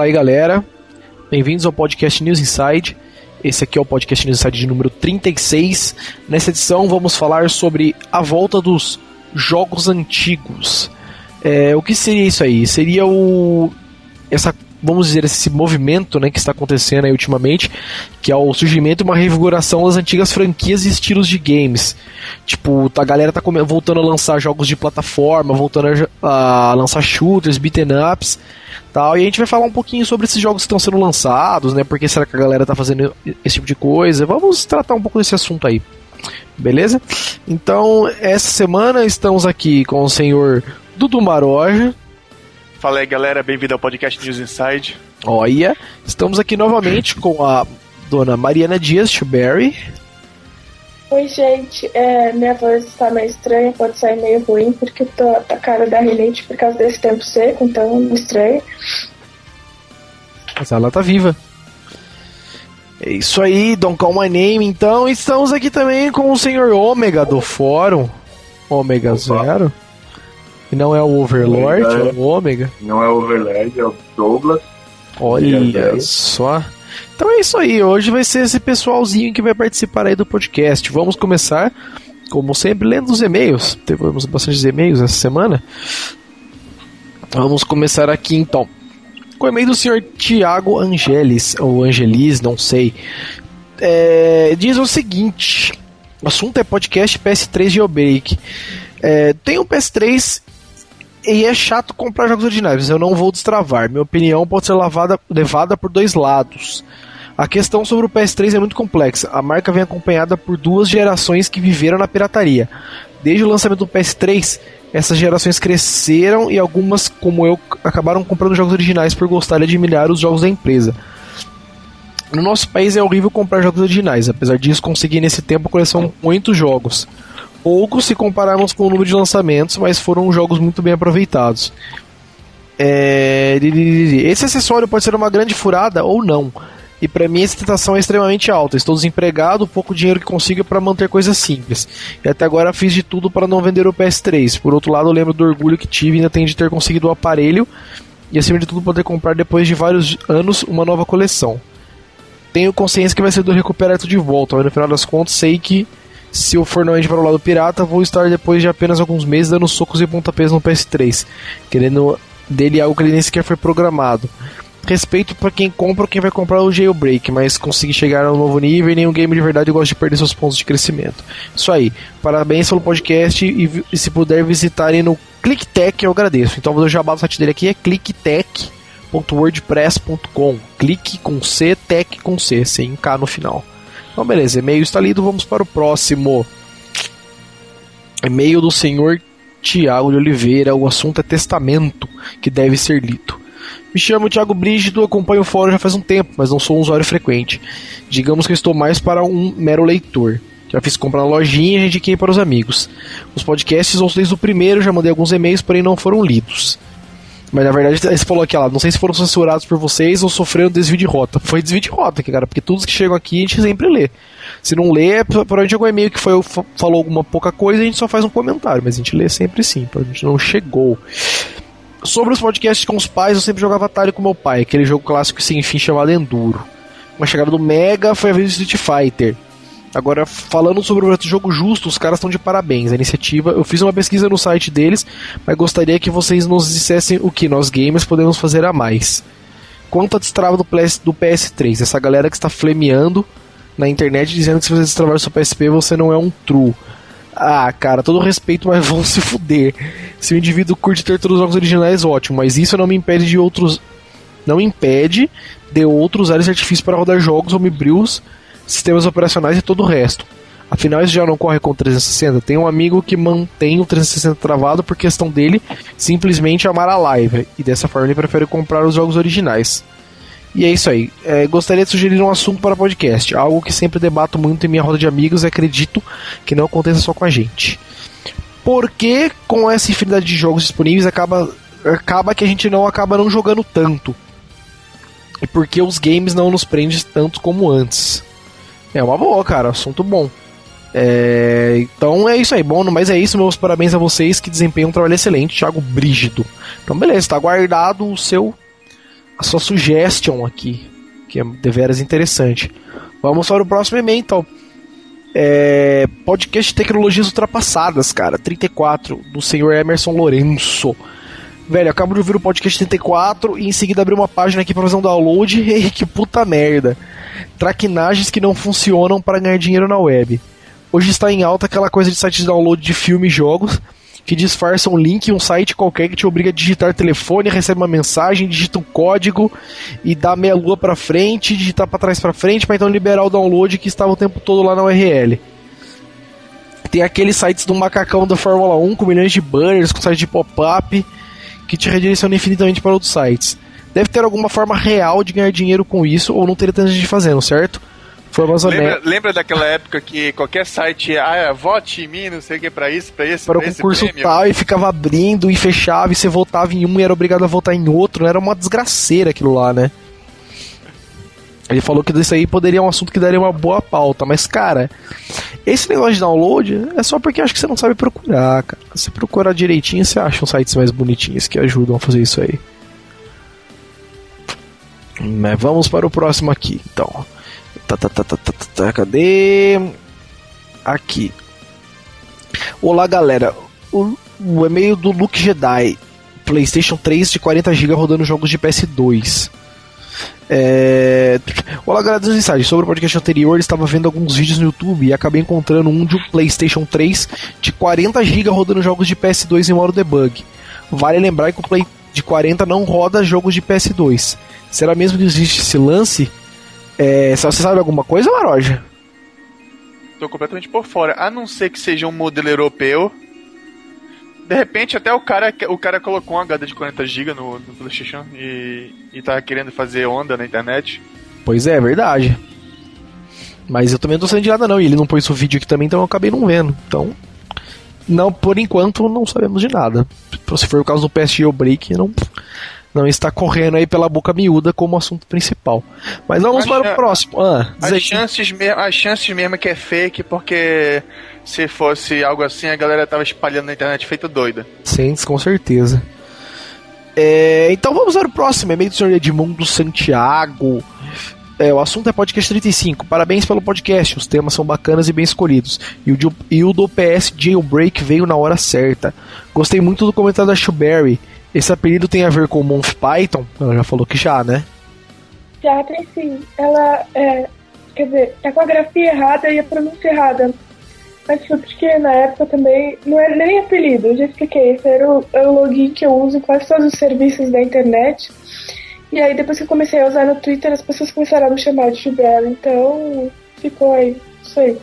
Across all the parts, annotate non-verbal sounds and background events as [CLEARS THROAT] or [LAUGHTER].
Fala aí, galera. Bem-vindos ao podcast News Inside. Esse aqui é o podcast News Inside de número 36. Nessa edição vamos falar sobre a volta dos jogos antigos. É, o que seria isso aí? Seria o essa vamos dizer, esse movimento né, que está acontecendo aí ultimamente, que é o surgimento e uma revigoração das antigas franquias e estilos de games. Tipo, a galera tá voltando a lançar jogos de plataforma, voltando a, a lançar shooters, beaten ups, tal. E a gente vai falar um pouquinho sobre esses jogos que estão sendo lançados, né? Porque será que a galera tá fazendo esse tipo de coisa? Vamos tratar um pouco desse assunto aí. Beleza? Então, essa semana estamos aqui com o senhor Dudu Maroja. Fala aí, galera, bem-vindo ao podcast News Inside. Olha, estamos aqui novamente com a dona Mariana Dias Chuberry. Oi, gente. É, minha voz está meio estranha, pode sair meio ruim, porque eu tô atacada da rinite por causa desse tempo seco, então me estranha. Mas ela tá viva. É isso aí, Don't Call My Name. Então, estamos aqui também com o senhor Ômega do fórum. Ômega Zero. E não é o Overlord, é o Ômega. Não é o Overlord, é o Douglas. Olha só. Então é isso aí, hoje vai ser esse pessoalzinho que vai participar aí do podcast. Vamos começar, como sempre, lendo os e-mails. Tivemos bastante e-mails essa semana. Vamos começar aqui então. Com o e-mail do senhor Tiago Angelis, ou Angelis, não sei. É, diz o seguinte: o assunto é podcast PS3 Jailbreak. É, tem um PS3 e é chato comprar jogos originais, eu não vou destravar. Minha opinião pode ser lavada, levada por dois lados. A questão sobre o PS3 é muito complexa. A marca vem acompanhada por duas gerações que viveram na pirataria. Desde o lançamento do PS3, essas gerações cresceram e algumas, como eu, acabaram comprando jogos originais por gostar e admirar os jogos da empresa. No nosso país é horrível comprar jogos originais, apesar disso consegui nesse tempo coleção muitos jogos pouco se compararmos com o número de lançamentos, mas foram jogos muito bem aproveitados. É... Esse acessório pode ser uma grande furada ou não. E para mim essa tentação é extremamente alta. Estou desempregado, pouco dinheiro que consigo para manter coisas simples. E até agora fiz de tudo para não vender o PS3. Por outro lado, eu lembro do orgulho que tive ainda tenho de ter conseguido o aparelho e acima de tudo poder comprar depois de vários anos uma nova coleção. Tenho consciência que vai ser do recuperar tudo de volta, mas no final das contas sei que se eu for novamente para o lado pirata, vou estar depois de apenas alguns meses dando socos e pontapés no PS3, querendo dele algo que ele nem sequer foi programado. Respeito para quem compra ou quem vai comprar o jailbreak, mas conseguir chegar a um novo nível e nenhum game de verdade gosta de perder seus pontos de crescimento. Isso aí. Parabéns pelo podcast e, e se puder visitarem no ClickTech eu agradeço. Então vou jabá do site dele aqui é clicktech.wordpress.com. Clique com C, tech com C, sem K no final. Então, beleza, e-mail está lido, vamos para o próximo. E-mail do senhor Tiago de Oliveira, o assunto é testamento, que deve ser lido. Me chamo Thiago Brígido, acompanho o fórum já faz um tempo, mas não sou um usuário frequente. Digamos que estou mais para um mero leitor. Já fiz compra na lojinha e indiquei para os amigos. Os podcasts ouço desde o primeiro, já mandei alguns e-mails, porém não foram lidos. Mas na verdade, você falou aqui, ó, não sei se foram censurados por vocês ou sofreram desvio de rota. Foi desvio de rota, cara, porque todos que chegam aqui a gente sempre lê. Se não lê, é provavelmente algum e-mail que foi, falou alguma pouca coisa, a gente só faz um comentário, mas a gente lê sempre sim, a gente não chegou. Sobre os podcasts com os pais, eu sempre jogava Atari com meu pai, aquele jogo clássico sem fim chamado Enduro. Com a chegada do Mega foi a vez do Street Fighter. Agora, falando sobre o jogo justo, os caras estão de parabéns. A iniciativa, eu fiz uma pesquisa no site deles, mas gostaria que vocês nos dissessem o que nós gamers podemos fazer a mais. Quanto a destrava do, PS, do PS3, essa galera que está flemeando na internet dizendo que se você destravar o seu PSP você não é um true. Ah, cara, todo respeito, mas [LAUGHS] vão se fuder. Se o indivíduo curte ter todos os jogos originais, ótimo, mas isso não me impede de outros. Não impede de outros usar esse artifício para rodar jogos homebrews sistemas operacionais e todo o resto. Afinal, isso já não corre com o 360. Tem um amigo que mantém o 360 travado por questão dele simplesmente amar a live. E dessa forma ele prefere comprar os jogos originais. E é isso aí. É, gostaria de sugerir um assunto para podcast. Algo que sempre debato muito em minha roda de amigos e acredito que não aconteça só com a gente. Porque com essa infinidade de jogos disponíveis acaba, acaba que a gente não acaba não jogando tanto. E porque os games não nos prendem tanto como antes. É uma boa, cara, assunto bom. É, então é isso aí, bom, mas é isso, meus parabéns a vocês que desempenham um trabalho excelente, Thiago Brígido. Então beleza, está guardado o seu a sua suggestion aqui, que é deveras interessante. Vamos para o próximo e-mail então. É, podcast tecnologias ultrapassadas, cara. 34, do senhor Emerson Lourenço. Velho, acabo de ouvir o podcast 34 e em seguida abri uma página aqui pra fazer um download. [LAUGHS] E que puta merda. Traquinagens que não funcionam para ganhar dinheiro na web. Hoje está em alta aquela coisa de site de download de filme e jogos que disfarça um link em um site qualquer que te obriga a digitar telefone, recebe uma mensagem, digita um código e dá meia lua para frente, digitar para trás para frente para então liberar o download que estava o tempo todo lá na URL. Tem aqueles sites do macacão da Fórmula 1 com milhões de banners, com sites de pop-up que te redireciona infinitamente para outros sites. Deve ter alguma forma real de ganhar dinheiro com isso ou não teria tanta gente fazendo, certo? lembra, lembra daquela época que qualquer site, ah, vote em mim, não sei o que, pra isso, pra isso, para o concurso tal, e ficava abrindo e fechava, e você votava em um e era obrigado a votar em outro, era uma desgraceira aquilo lá, né? Ele falou que isso aí poderia um assunto que daria uma boa pauta, mas cara, esse negócio de download é só porque acho que você não sabe procurar, cara. Se procurar direitinho, você acha uns sites mais bonitinhos que ajudam a fazer isso aí. Mas vamos para o próximo aqui, então. Tá, tá, tá, tá, tá, tá, cadê? Aqui. Olá, galera. O, o e-mail do Luke Jedi. PlayStation 3 de 40 GB rodando jogos de PS2. É... Olá, galera dos Insights. Sobre o podcast anterior, estava vendo alguns vídeos no YouTube e acabei encontrando um de um PlayStation 3 de 40 GB rodando jogos de PS2 em modo debug. Vale lembrar que o Play de 40 não roda jogos de PS2. Será mesmo que existe esse lance? É, você sabe alguma coisa, Maroja? Tô completamente por fora. A não ser que seja um modelo europeu. De repente até o cara, o cara colocou um HD de 40 GB no, no, PlayStation e, e tá querendo fazer onda na internet. Pois é, é verdade. Mas eu também não tô saindo de nada não, e ele não pôs o vídeo aqui também, então eu acabei não vendo. Então, não, por enquanto não sabemos de nada. Se for o caso do PSG Break, não não está correndo aí pela boca miúda como assunto principal. Mas vamos para o próximo. Ah, as, chances mesmo, as chances mesmo que é fake, porque se fosse algo assim, a galera tava espalhando na internet feito doida. Sim, com certeza. É, então vamos para o próximo. E-mail do senhor Edmundo Santiago. É, o assunto é podcast 35. Parabéns pelo podcast. Os temas são bacanas e bem escolhidos. E o, e o do PS Jailbreak veio na hora certa. Gostei muito do comentário da Shuberry esse apelido tem a ver com Month Python? Ela já falou que já, né? Já tem sim. Ela é. Quer dizer, tá com a grafia errada e a pronúncia errada. Mas foi porque na época também não era nem apelido, eu já expliquei. Esse era o, o login que eu uso em quase todos os serviços da internet. E aí depois que eu comecei a usar no Twitter, as pessoas começaram a me chamar de Chubela, então ficou aí, isso aí.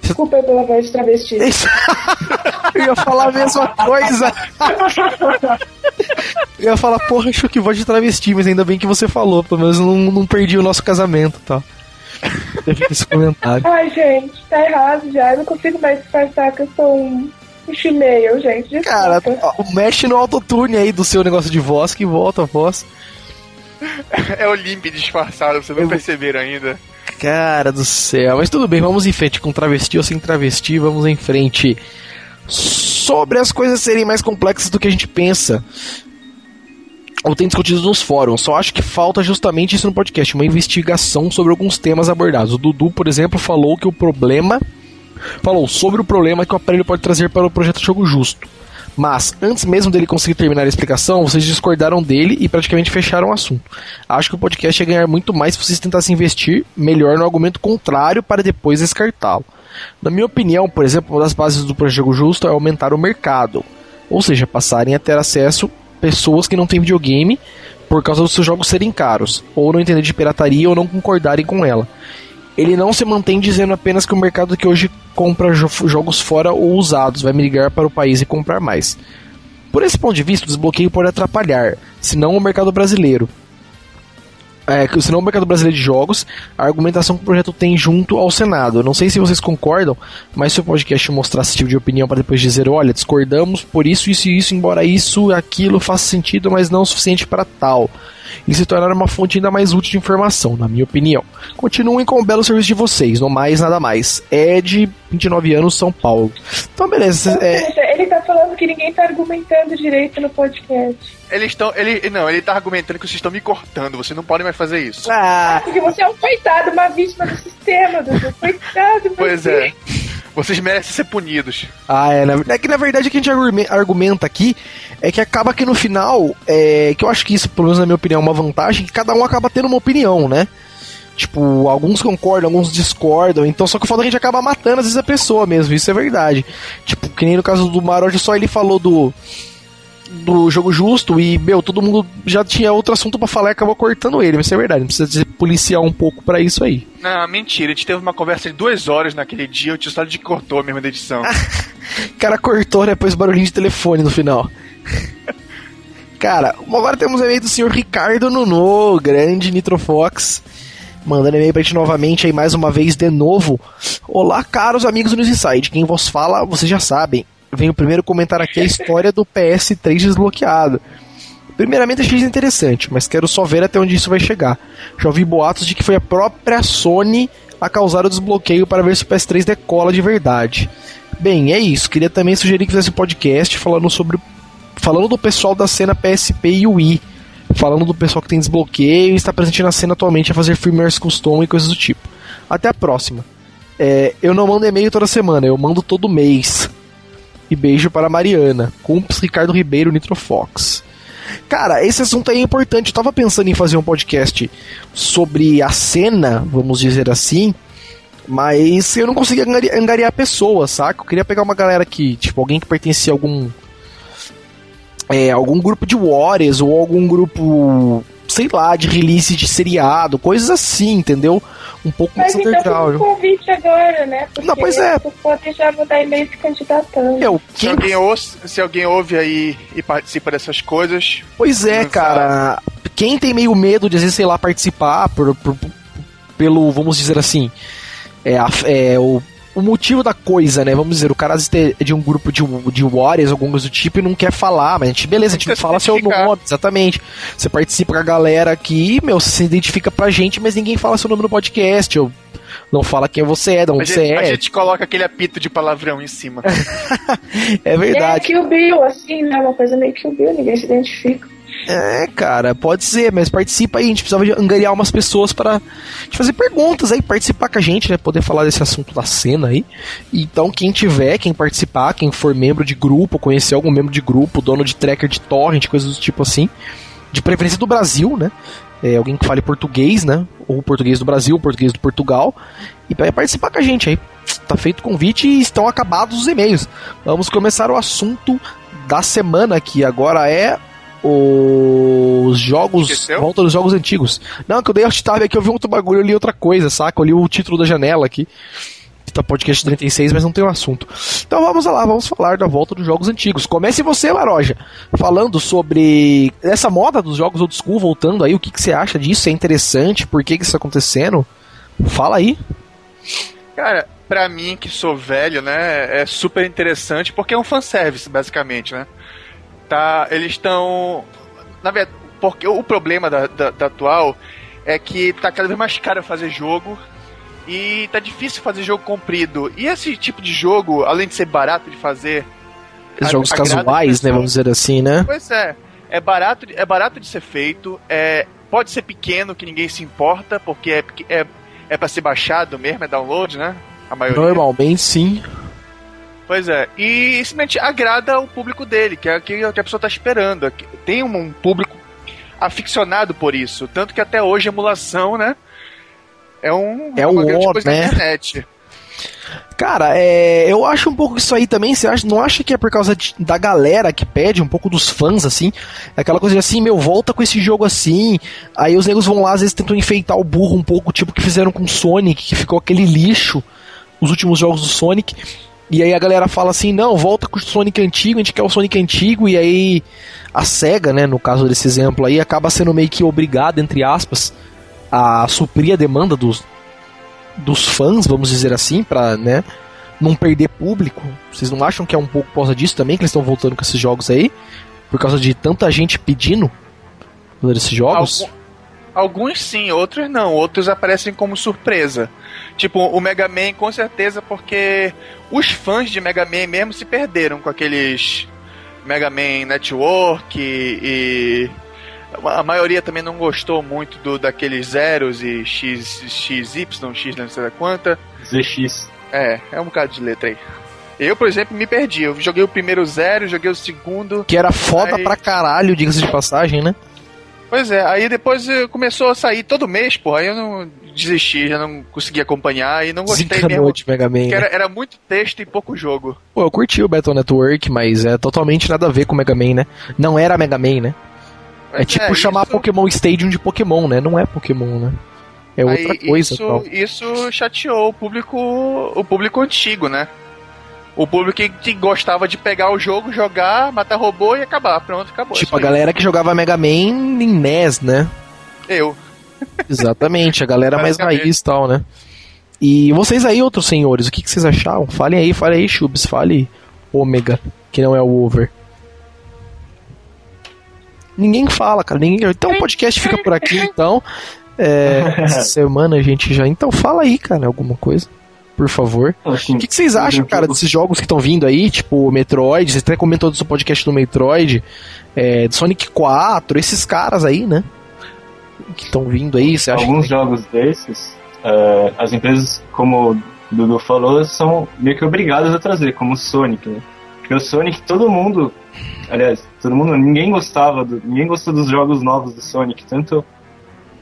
Desculpa pela voz de travesti. [LAUGHS] eu ia falar a mesma coisa. [LAUGHS] eu ia falar, porra, achou que voz de travesti, mas ainda bem que você falou, pelo menos não, não perdi o nosso casamento tá? Teve esse comentário. Ai, gente, tá errado já. Eu não consigo mais disfarçar que eu sou um, um chimeio, gente. Desculpa. Cara, mexe no autotune aí do seu negócio de voz que volta a voz. É o limp disfarçado, vocês não eu... perceberam ainda. Cara do céu, mas tudo bem, vamos em frente com travesti ou sem travesti, vamos em frente. Sobre as coisas serem mais complexas do que a gente pensa. Ou tem discutido nos fóruns, só acho que falta justamente isso no podcast, uma investigação sobre alguns temas abordados. O Dudu, por exemplo, falou que o problema. Falou sobre o problema que o aparelho pode trazer para o projeto Jogo Justo. Mas, antes mesmo dele conseguir terminar a explicação, vocês discordaram dele e praticamente fecharam o assunto. Acho que o podcast ia ganhar muito mais se vocês tentassem investir melhor no argumento contrário para depois descartá-lo. Na minha opinião, por exemplo, uma das bases do Projeto Justo é aumentar o mercado. Ou seja, passarem a ter acesso pessoas que não têm videogame por causa dos seus jogos serem caros, ou não entender de pirataria ou não concordarem com ela ele não se mantém dizendo apenas que o mercado que hoje compra jo jogos fora ou usados vai migrar para o país e comprar mais. Por esse ponto de vista, o desbloqueio pode atrapalhar, se não o mercado brasileiro. É, se não o mercado brasileiro de jogos, a argumentação que o projeto tem junto ao Senado. Não sei se vocês concordam, mas se o podcast mostrar esse tipo de opinião para depois dizer, olha, discordamos por isso, isso e isso, embora isso, aquilo faça sentido, mas não o suficiente para tal. E se tornar uma fonte ainda mais útil de informação, na minha opinião. Continuem com o belo serviço de vocês, no mais, nada mais. Ed, 29 anos, São Paulo. Então, beleza. Ou É, ele tá falando que ninguém tá argumentando direito no podcast. Eles estão. Ele, não, ele tá argumentando que vocês estão me cortando, vocês não podem mais fazer isso. ah, Porque você é um coitado, uma vítima do sistema, Dudu. Coitado, Pois você. é. Vocês merecem ser punidos. Ah, é, na, é que na verdade o que a gente argume- argumenta aqui é que acaba que no final, é, que eu acho que isso, pelo menos na minha opinião, é uma vantagem, que cada um acaba tendo uma opinião, né? Tipo, alguns concordam, alguns discordam, então só que o foda é que a gente acaba matando às vezes a pessoa mesmo, isso é verdade. Tipo, que nem no caso do Maroja, só ele falou do do jogo justo e, meu, todo mundo já tinha outro assunto pra falar e acabou cortando ele, mas isso é verdade, precisa de policiar um pouco pra isso aí. Não, mentira, a gente teve uma conversa de duas horas naquele dia, o tio Stalin de cortou mesmo da edição. [LAUGHS] O cara cortou né, depois barulhinho de telefone no final. Cara, agora temos e-mail do senhor Ricardo Nuno, grande Nitrofox. Mandando e-mail pra gente novamente aí mais uma vez de novo. Olá, caros amigos do News Inside. Quem vos fala, vocês já sabem. Venho primeiro comentar aqui a história do PS3 desbloqueado. Primeiramente achei isso interessante, mas quero só ver até onde isso vai chegar. Já ouvi boatos de que foi a própria Sony a causar o desbloqueio para ver se o PS3 decola de verdade. Bem, é isso. Queria também sugerir que fizesse um podcast falando sobre. Falando do pessoal da cena PSP e Wii. Falando do pessoal que tem desbloqueio e está presente na cena atualmente a fazer firmwares custom e coisas do tipo. Até a próxima. É, eu não mando e-mail toda semana, eu mando todo mês. E beijo para Mariana. Cumps Ricardo Ribeiro Nitrofox. Cara, esse assunto aí é importante. Eu tava pensando em fazer um podcast sobre a cena, vamos dizer assim, mas eu não conseguia angari- angariar pessoas, saca? Eu queria pegar uma galera que, tipo, alguém que pertencia a algum. É, algum grupo de Warriors ou algum grupo, sei lá, de release de seriado, coisas assim, entendeu? Um pouco mais Mas então fica um underground. convite agora, né? Porque Não, pois é. Vocês podem já mandar e-mail se candidatando. Se alguém, ouve, se alguém ouve aí e participa dessas coisas, Pois é, cara. Quem tem meio medo de, às vezes, sei lá, participar por, por- pelo, vamos dizer assim, é, a- é, o, o motivo da coisa, né? Vamos dizer, o cara é de um grupo de, de Warriors, alguma coisa do tipo, e não quer falar, mas a gente, beleza, a gente não se fala seu nome, exatamente. Você participa com a galera aqui, meu, você se identifica pra gente, mas ninguém fala seu nome no podcast, ou não fala quem você é, de a onde você gente, a é. gente coloca aquele apito de palavrão em cima. É [LAUGHS] É verdade. Kill Bill, assim, né? Uma coisa meio Kill Bill, ninguém se identifica. É, cara, pode ser, mas participa aí. A gente precisava de angariar umas pessoas para fazer perguntas aí, participar com a gente, né? Poder falar desse assunto da cena aí. Então, quem tiver, quem participar, quem for membro de grupo, conhecer algum membro de grupo, dono de tracker de torrent, coisas do tipo assim, de preferência do Brasil, né? É, alguém que fale português, né? Ou português do Brasil, ou português do Portugal. E para participar com a gente aí. Tá feito o convite e estão acabados os e-mails. Vamos começar o assunto da semana, que agora é os jogos. Esqueceu? Volta dos jogos antigos. Não, que eu dei alt tab aqui, eu vi outro bagulho, eu li outra coisa, saca? Eu li o título da janela aqui. Tá podcast 36, mas não tem o assunto. Então vamos lá, vamos falar da volta dos jogos antigos. Comece você, Laroja, falando sobre essa moda dos jogos old school voltando aí. O que, que você acha disso? É interessante? Por que, que isso tá acontecendo? Fala aí. Cara, pra mim que sou velho, né, é super interessante porque é um fanservice, basicamente, né? Tá, eles estão. Na verdade, porque o problema da, da, da atual é que tá cada vez mais caro fazer jogo e tá difícil fazer jogo comprido. E esse tipo de jogo, além de ser barato de fazer. A- jogos casuais, as né? Vamos dizer assim, né? Pois é, é barato, de- é barato de ser feito, é, pode ser pequeno que ninguém se importa, porque é, é, é para ser baixado mesmo, é download, né? A maioria. Normalmente sim. Pois é, e simplesmente agrada o público dele, que é o que a pessoa tá esperando. Tem um, público aficionado por isso, tanto que até hoje a emulação, né? É um É uma um grande on, coisa né? internet. Cara, é, eu acho um pouco isso aí também. Você acha, não acha que é por causa de- da galera que pede, um pouco dos fãs, assim? Aquela coisa de assim, meu, volta com esse jogo assim. Aí os negros vão lá, às vezes tentam enfeitar o burro um pouco, tipo que fizeram com o Sonic, que ficou aquele lixo, os últimos jogos do Sonic. E aí a galera fala assim, não, volta com o Sonic antigo, a gente quer o Sonic antigo, e aí a SEGA, né, no caso desse exemplo aí, acaba sendo meio que obrigada, entre aspas, a suprir a demanda dos, dos fãs, vamos dizer assim, pra, né, não perder público. Vocês não acham que é um pouco por causa disso também que eles estão voltando com esses jogos aí? Por causa de tanta gente pedindo? desses jogos? Algum- alguns sim, outros não. Outros aparecem como surpresa. Tipo, o Mega Man, com certeza, porque os fãs de Mega Man mesmo se perderam com aqueles Mega Man Network e. A maioria também não gostou muito do, daqueles zeros e X, XY, X não sei da quanta. ZX. É, é um bocado de letra aí. Eu, por exemplo, me perdi. Eu joguei o primeiro zero, joguei o segundo. Que era foda Aí- pra caralho, diga-se de passagem, né? Pois é, aí depois eh, começou a sair todo mês, porra. Aí eu não desisti, já não consegui acompanhar e não gostei Desencanou mesmo. de Mega Man. Porque né? era, era muito texto e pouco jogo. Pô, eu curti o Battle Network, mas é totalmente nada a ver com o Mega Man, né? Não era Mega Man, né? É Mas tipo chamar isso- Pokémon Stadium de Pokémon, né? Não é Pokémon, né? É outra aí coisa. tal. Isso, isso chateou o público, o público antigo, né? O público que, que gostava de pegar o jogo, jogar, matar robô e acabar. Pronto, acabou. Tipo, a galera que jogava Mega Man em NES, né? Eu. [LAUGHS] Exatamente, a galera mais raiz e tal, né? E vocês aí, outros senhores, o que, que vocês acharam? Falem aí, falem aí, Chubs, fale Ômega, que não é o Over. Ninguém fala, cara. Ninguém... Então o podcast fica por aqui, então. É, [LAUGHS] essa semana a gente já. Então fala aí, cara, alguma coisa. Por favor. O que, que vocês acham, cara, desses jogos que estão vindo aí? Tipo, Metroid, você até comentou do seu podcast do Metroid, é, do Sonic 4, esses caras aí, né? Que estão vindo aí, você acha alguns que... jogos desses, eh, as empresas, como o Dudu falou, são meio que obrigadas a trazer, como o Sonic, né? Porque o Sonic, todo mundo, aliás, todo mundo, ninguém gostava, do, ninguém gostou dos jogos novos do Sonic, tanto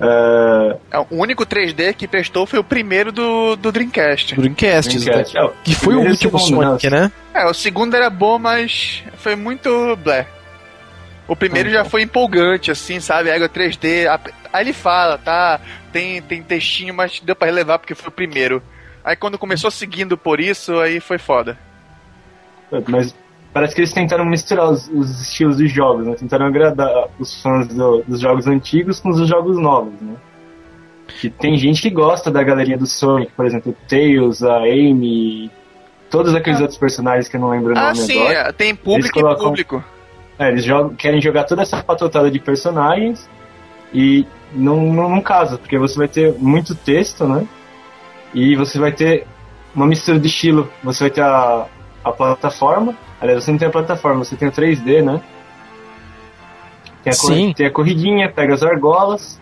É, O único 3D que prestou foi o primeiro do, do Dreamcast. Dreamcast, Dreamcast. né? É, que foi o último segundo, Sonic, né? É, o segundo era bom, mas foi muito blé. O primeiro Ah, já então. foi empolgante, assim, sabe? Ego 3D. a- Aí ele fala, tá? Tem, tem textinho, mas deu pra relevar porque foi o primeiro. Aí quando começou seguindo por isso, aí foi foda. Mas parece que eles tentaram misturar os, os estilos de jogos, né? Tentaram agradar os fãs do- dos jogos antigos com os jogos novos, né? Que tem gente que gosta da galeria do Sonic, por exemplo, o Tails, a Amy, todos aqueles outros personagens que eu não lembro o Ah, nome sim, agora. é, tem público colocam- e público. É, eles jogam, querem jogar toda essa patotada de personagens e não, não, não casa, porque você vai ter muito texto, né? E você vai ter uma mistura de estilo. Você vai ter a, a plataforma, aliás, você não tem a plataforma, você tem o 3D, né? Tem a, Sim. tem a corridinha, pega as argolas,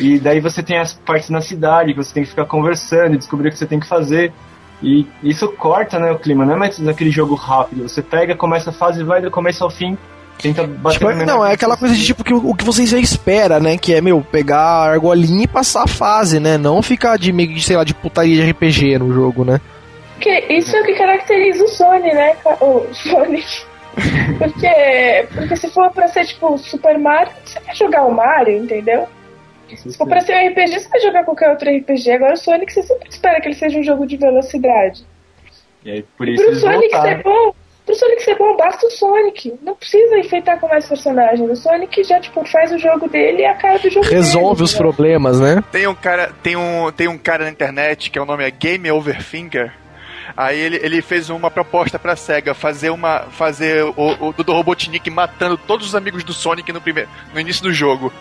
e daí você tem as partes na cidade, que você tem que ficar conversando e descobrir o que você tem que fazer. E isso corta, né, o clima, não é mais naquele jogo rápido. Você pega, começa a fase, vai do começo ao fim, tenta bater Tipo, no não, é aquela coisa de tipo que o, o que você já espera, né? Que é, meu, pegar a argolinha e passar a fase, né? Não ficar de meio de, sei lá, de putaria de RPG no jogo, né? Porque isso é o que caracteriza o Sony, né? O Sonic. [LAUGHS] Porque, porque se for pra ser tipo Super Mario, você vai jogar o Mario, entendeu? Se for pra ser um RPG, você vai jogar qualquer outro RPG. Agora o Sonic, você sempre espera que ele seja um jogo de velocidade. E aí, por E isso pro eles Sonic ser voltaram. bom, pro Sonic ser bom, basta o Sonic. Não precisa enfeitar com mais personagens. O Sonic já, tipo, faz o jogo dele e a cara do jogo Resolve dele, os entendeu? problemas, né? Tem um cara, tem um, tem um cara na internet que é o nome é Game Overthinker. Aí ele, ele fez uma proposta pra SEGA fazer uma fazer o, o Dr. Robotnik matando todos os amigos do Sonic no primeiro no início do jogo.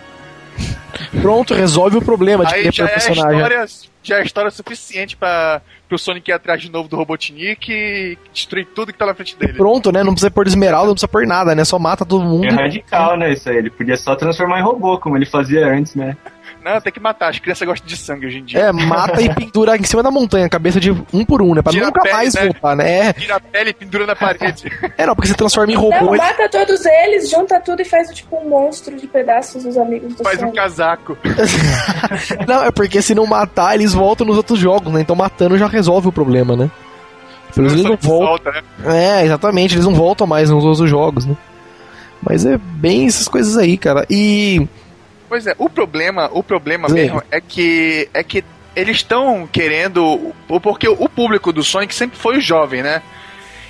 Pronto, resolve o problema de Aí querer já é, a personagem. história, já é história suficiente para o Sonic ir atrás de novo do Robotnik e destruir tudo que tá na frente dele. Pronto, né? Não precisa pôr esmeralda, não precisa pôr nada, né? Só mata todo mundo. É radical, né, isso aí. Ele podia só transformar em robô, como ele fazia antes, né? Não, tem que matar. As crianças gostam de sangue hoje em dia. É, mata e pendura em cima da montanha, cabeça de um por um, né? Pra Tira nunca pele, mais né? voltar, né? É, Tira a pele e pendura na parede. [LAUGHS] É, não, porque você transforma em Não, robô. ele- mata todos eles, junta tudo e faz tipo um monstro de pedaços dos amigos do Faz um Sonic. casaco. [LAUGHS] Não, é porque se não matar, eles voltam nos outros jogos, né? Então matando já resolve o problema, né? Pelo menos eles não voltam. solta, né? É, exatamente, eles não voltam mais nos outros jogos, né? Mas é bem essas coisas aí, cara. E. Pois é, o problema, o problema Sim. mesmo é que é que eles estão querendo, porque o público do Sonic sempre foi o jovem, né?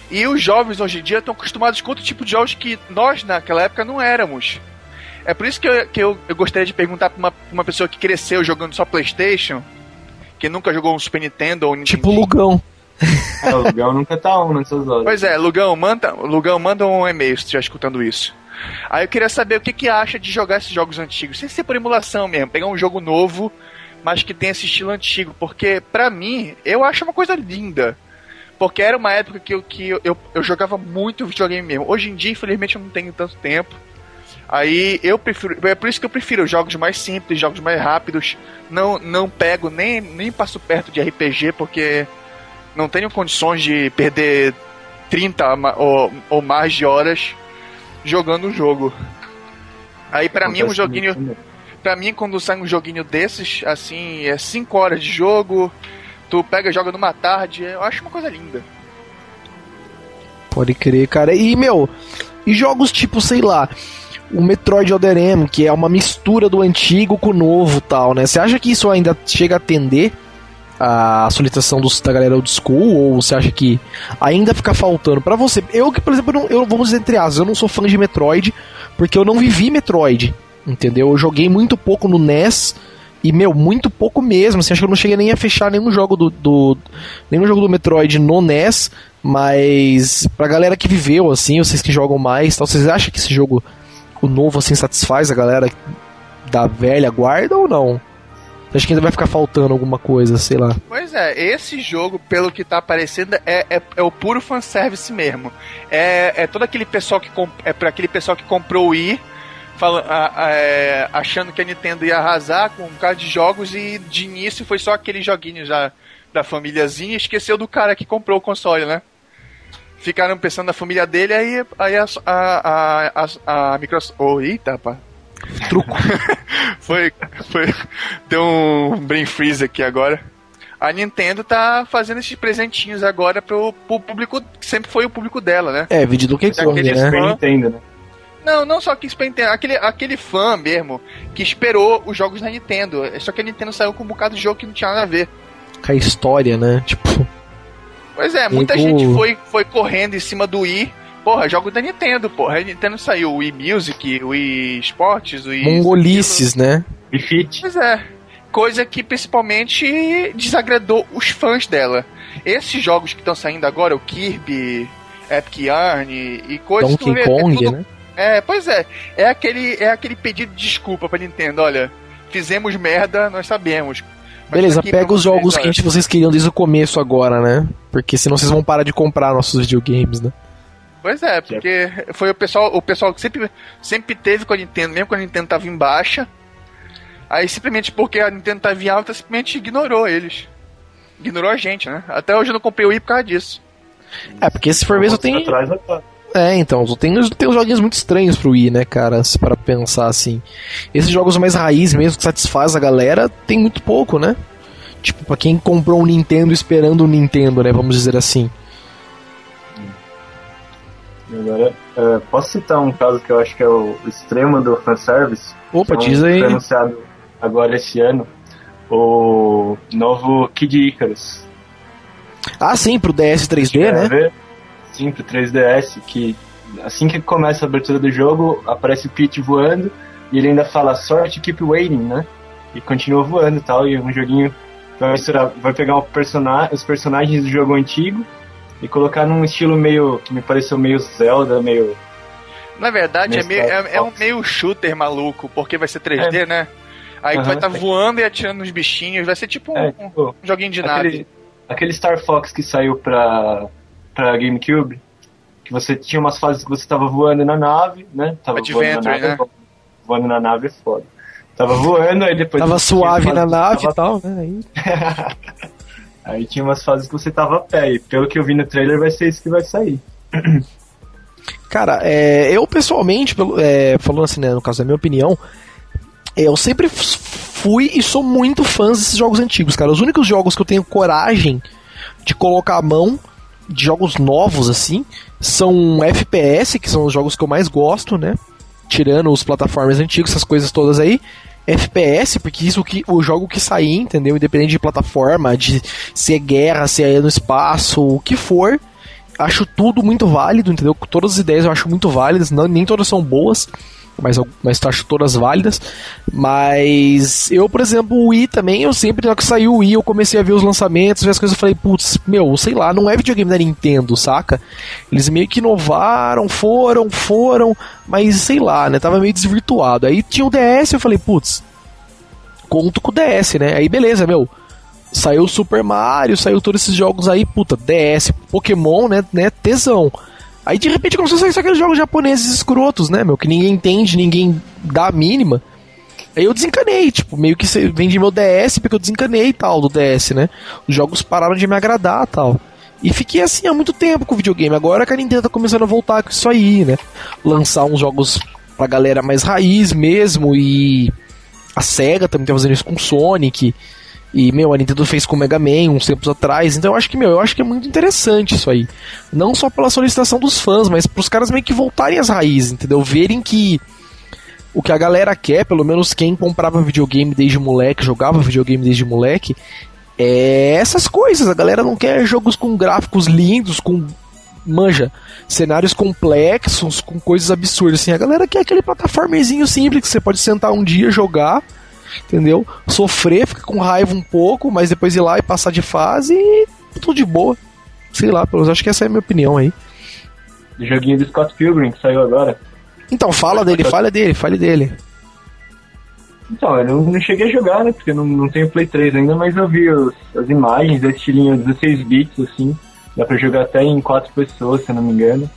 E os jovens hoje em dia estão acostumados com outro tipo de jogos que nós naquela época não éramos. É por isso que eu, que eu, eu gostaria de perguntar pra uma, pra uma pessoa que cresceu jogando só PlayStation, que nunca jogou um Super Nintendo ou Nintendo. Tipo Lugão. É, o Lugão nunca tá um nessas horas. Pois é, Lugão, manda, Lugão, manda um e-mail se estiver escutando isso. Aí eu queria saber o que, que acha de jogar esses jogos antigos, sem ser por emulação mesmo, pegar um jogo novo, mas que tem esse estilo antigo, porque pra mim, eu acho uma coisa linda. Porque era uma época que eu, que eu, eu, eu jogava muito videogame mesmo. Hoje em dia, infelizmente, eu não tenho tanto tempo. Aí eu prefiro. É por isso que eu prefiro jogos mais simples, jogos mais rápidos. Não, não pego nem, nem passo perto de RPG, porque não tenho condições de perder 30 ma- ou, ou mais de horas jogando um jogo. Aí pra mim um joguinho. Pra mim, quando sai um joguinho desses, assim, é 5 horas de jogo, tu pega e joga numa tarde, eu acho uma coisa linda. Pode crer, cara. E, meu, e jogos tipo, sei lá, o Metroid Other M, que é uma mistura do antigo com o novo tal, né? Você acha que isso ainda chega a atender a solicitação dos, da galera old school? Ou você acha que ainda fica faltando? Pra você, eu que, por exemplo, não- eu vamos dizer entre aspas, eu não sou fã de Metroid, porque eu não vivi Metroid, entendeu? Eu joguei muito pouco no NES. E, meu, muito pouco mesmo. Assim, acho que eu não cheguei nem a fechar nenhum jogo do, do. nenhum jogo do Metroid no NES. Mas pra galera que viveu, assim, vocês que jogam mais, tal, vocês acham que esse jogo, o novo, assim, satisfaz a galera da velha guarda ou não? Acha que ainda vai ficar faltando alguma coisa, sei lá? Pois é, esse jogo, pelo que tá aparecendo, é, é, é o puro fanservice mesmo. É, é todo aquele pessoal que é para aquele pessoal que comprou o Wii, fala, a- a- é, achando que a Nintendo ia arrasar com um bocado de jogos e de início foi só aqueles joguinhos da, da famíliazinha, esqueceu do cara que comprou o console, né? Ficaram pensando na família dele, aí, aí a, a, a, a, a Microsoft. Oh, eita, pá. Truco. [LAUGHS] foi, foi. Deu um brain freeze aqui agora. A Nintendo tá fazendo esses presentinhos agora pro, pro público que sempre foi o público dela, né? É, vídeo do Donkey Kong, Aquele né? Super Hã? Nintendo, né? Não, não só que Super Nintendo, aquele, aquele fã mesmo que esperou os jogos da Nintendo. Só que a Nintendo saiu com um bocado de jogo que não tinha nada a ver. Com a história, né? Tipo, Pois é, muita Igual- gente foi, foi correndo em cima do Wii. Porra, jogo da Nintendo, porra. A Nintendo saiu o Wii Music, o Wii Sports, o Wii. mongolices, né? E Fit. Pois é. Coisa que principalmente desagradou os fãs dela. Esses jogos que estão saindo agora, o Kirby, Epic Yarn e, coisas Donkey vê, é Kong, tudo- né? É, pois é. É aquele, é aquele pedido de desculpa pra Nintendo. Olha, fizemos merda, nós sabemos. Mas Beleza, pega os jogos que a gente, vocês queriam desde o começo agora, né? Porque senão vocês vão parar de comprar nossos videogames, né? Pois é, porque foi o pessoal, o pessoal que sempre, sempre teve com a Nintendo, mesmo quando a Nintendo tava em baixa. Aí simplesmente porque a Nintendo tava em alta, simplesmente ignorou eles. Ignorou a gente, né? Até hoje eu não comprei o Wii por causa disso. É, porque se for mesmo tem. É, então, tem, tem uns joguinhos muito estranhos pro Wii, né, cara? Se para pensar assim. Esses jogos mais raiz mesmo que satisfaz a galera, tem muito pouco, né? Tipo, pra quem comprou um Nintendo esperando um Nintendo, né? Vamos dizer assim. Agora, é, posso citar um caso que eu acho que é o extremo do fanservice? Opa, Que diz aí. Foi anunciado agora esse ano. O novo Kid Icarus. Ah, sim, pro DS 3D, Quer né? ver? Sim, pro 3DS, que assim que começa a abertura do jogo, aparece o Pete voando e ele ainda fala sorte keep waiting, né? E continua voando e tal, e é um joguinho vai misturar, vai pegar os personagens do jogo antigo e colocar num estilo meio, que me pareceu meio Zelda, meio... Na verdade, é, Nesse meio, é, é um meio shooter maluco, porque vai ser 3D, né? Aí tu Aham. vai estar voando e atirando nos bichinhos, vai ser tipo um, É, um tipo, joguinho de nave. aquele, aquele Star Fox que saiu pra, pra GameCube, que você tinha umas fases que você tava voando na nave, né? Tava voando na Adventure, nave, né? voando na nave é foda. Tava voando, aí depois... Tava tinha suave na nave tava- e tal, né? Aí- [LAUGHS] Aí tinha umas fases que você tava a pé, e pelo que eu vi no trailer vai ser isso que vai sair. [CLEARS THROAT] Cara, é, eu pessoalmente, é, falando assim, né, no caso da minha opinião, é, eu sempre fui e sou muito fã desses jogos antigos, cara. Os únicos jogos que eu tenho coragem de colocar a mão de jogos novos, assim, são FPS, que são os jogos que eu mais gosto, né? Tirando os plataformas antigos, essas coisas todas aí. FPS, porque isso que o jogo que sair, entendeu? Independente de plataforma, de se é guerra, se é no espaço, o que for, acho tudo muito válido, entendeu? Todas as ideias eu acho muito válidas, não, nem todas são boas. Mas, mas acho todas válidas. Mas eu, por exemplo, o Wii também, eu sempre, na que saiu o Wii, eu comecei a ver os lançamentos, ver as coisas, eu falei, putz, meu, sei lá, não é videogame da Nintendo, saca? Eles meio que inovaram, foram, foram, mas sei lá, né? Tava meio desvirtuado. Aí tinha o DS, eu falei, putz, conto com o DS, né? Aí beleza, meu. Saiu Super Mario, saiu todos esses jogos aí, puta, DS, Pokémon, né, né, tesão. Aí de repente começou a sair aqueles jogos japoneses escrotos, né, meu, que ninguém entende, ninguém dá a mínima. Aí eu desencanei, tipo, meio que vendi meu DS porque eu desencanei e tal do DS, né? Os jogos pararam de me agradar tal. E fiquei assim há muito tempo com o videogame. Agora que a Nintendo tá começando a voltar com isso aí, né? Lançar uns jogos pra galera mais raiz mesmo. E a SEGA também tá fazendo isso com Sonic. E, meu, a Nintendo fez com o Mega Man uns tempos atrás. Então eu acho que, meu, eu acho que é muito interessante isso aí. Não só pela solicitação dos fãs, mas pros caras meio que voltarem às raízes, entendeu? Verem que o que a galera quer, pelo menos quem comprava videogame desde moleque, jogava videogame desde moleque, é essas coisas. A galera não quer jogos com gráficos lindos, com manja, cenários complexos, com coisas absurdas assim. A galera quer aquele plataformezinho simples que você pode sentar um dia jogar entendeu? Sofrer, ficar com raiva um pouco, mas depois ir lá e passar de fase e tudo de boa. Sei lá, pelo menos acho que essa é a minha opinião aí. O joguinho do Scott Pilgrim que saiu agora. Então, fala dele, fala dele, fale dele. Então, eu não, não, cheguei a jogar, né? Porque não, não tenho Play 3 ainda, mas eu vi os, as imagens, estilinho 16 bits, assim. Dá pra jogar até em 4 pessoas, se eu não me engano.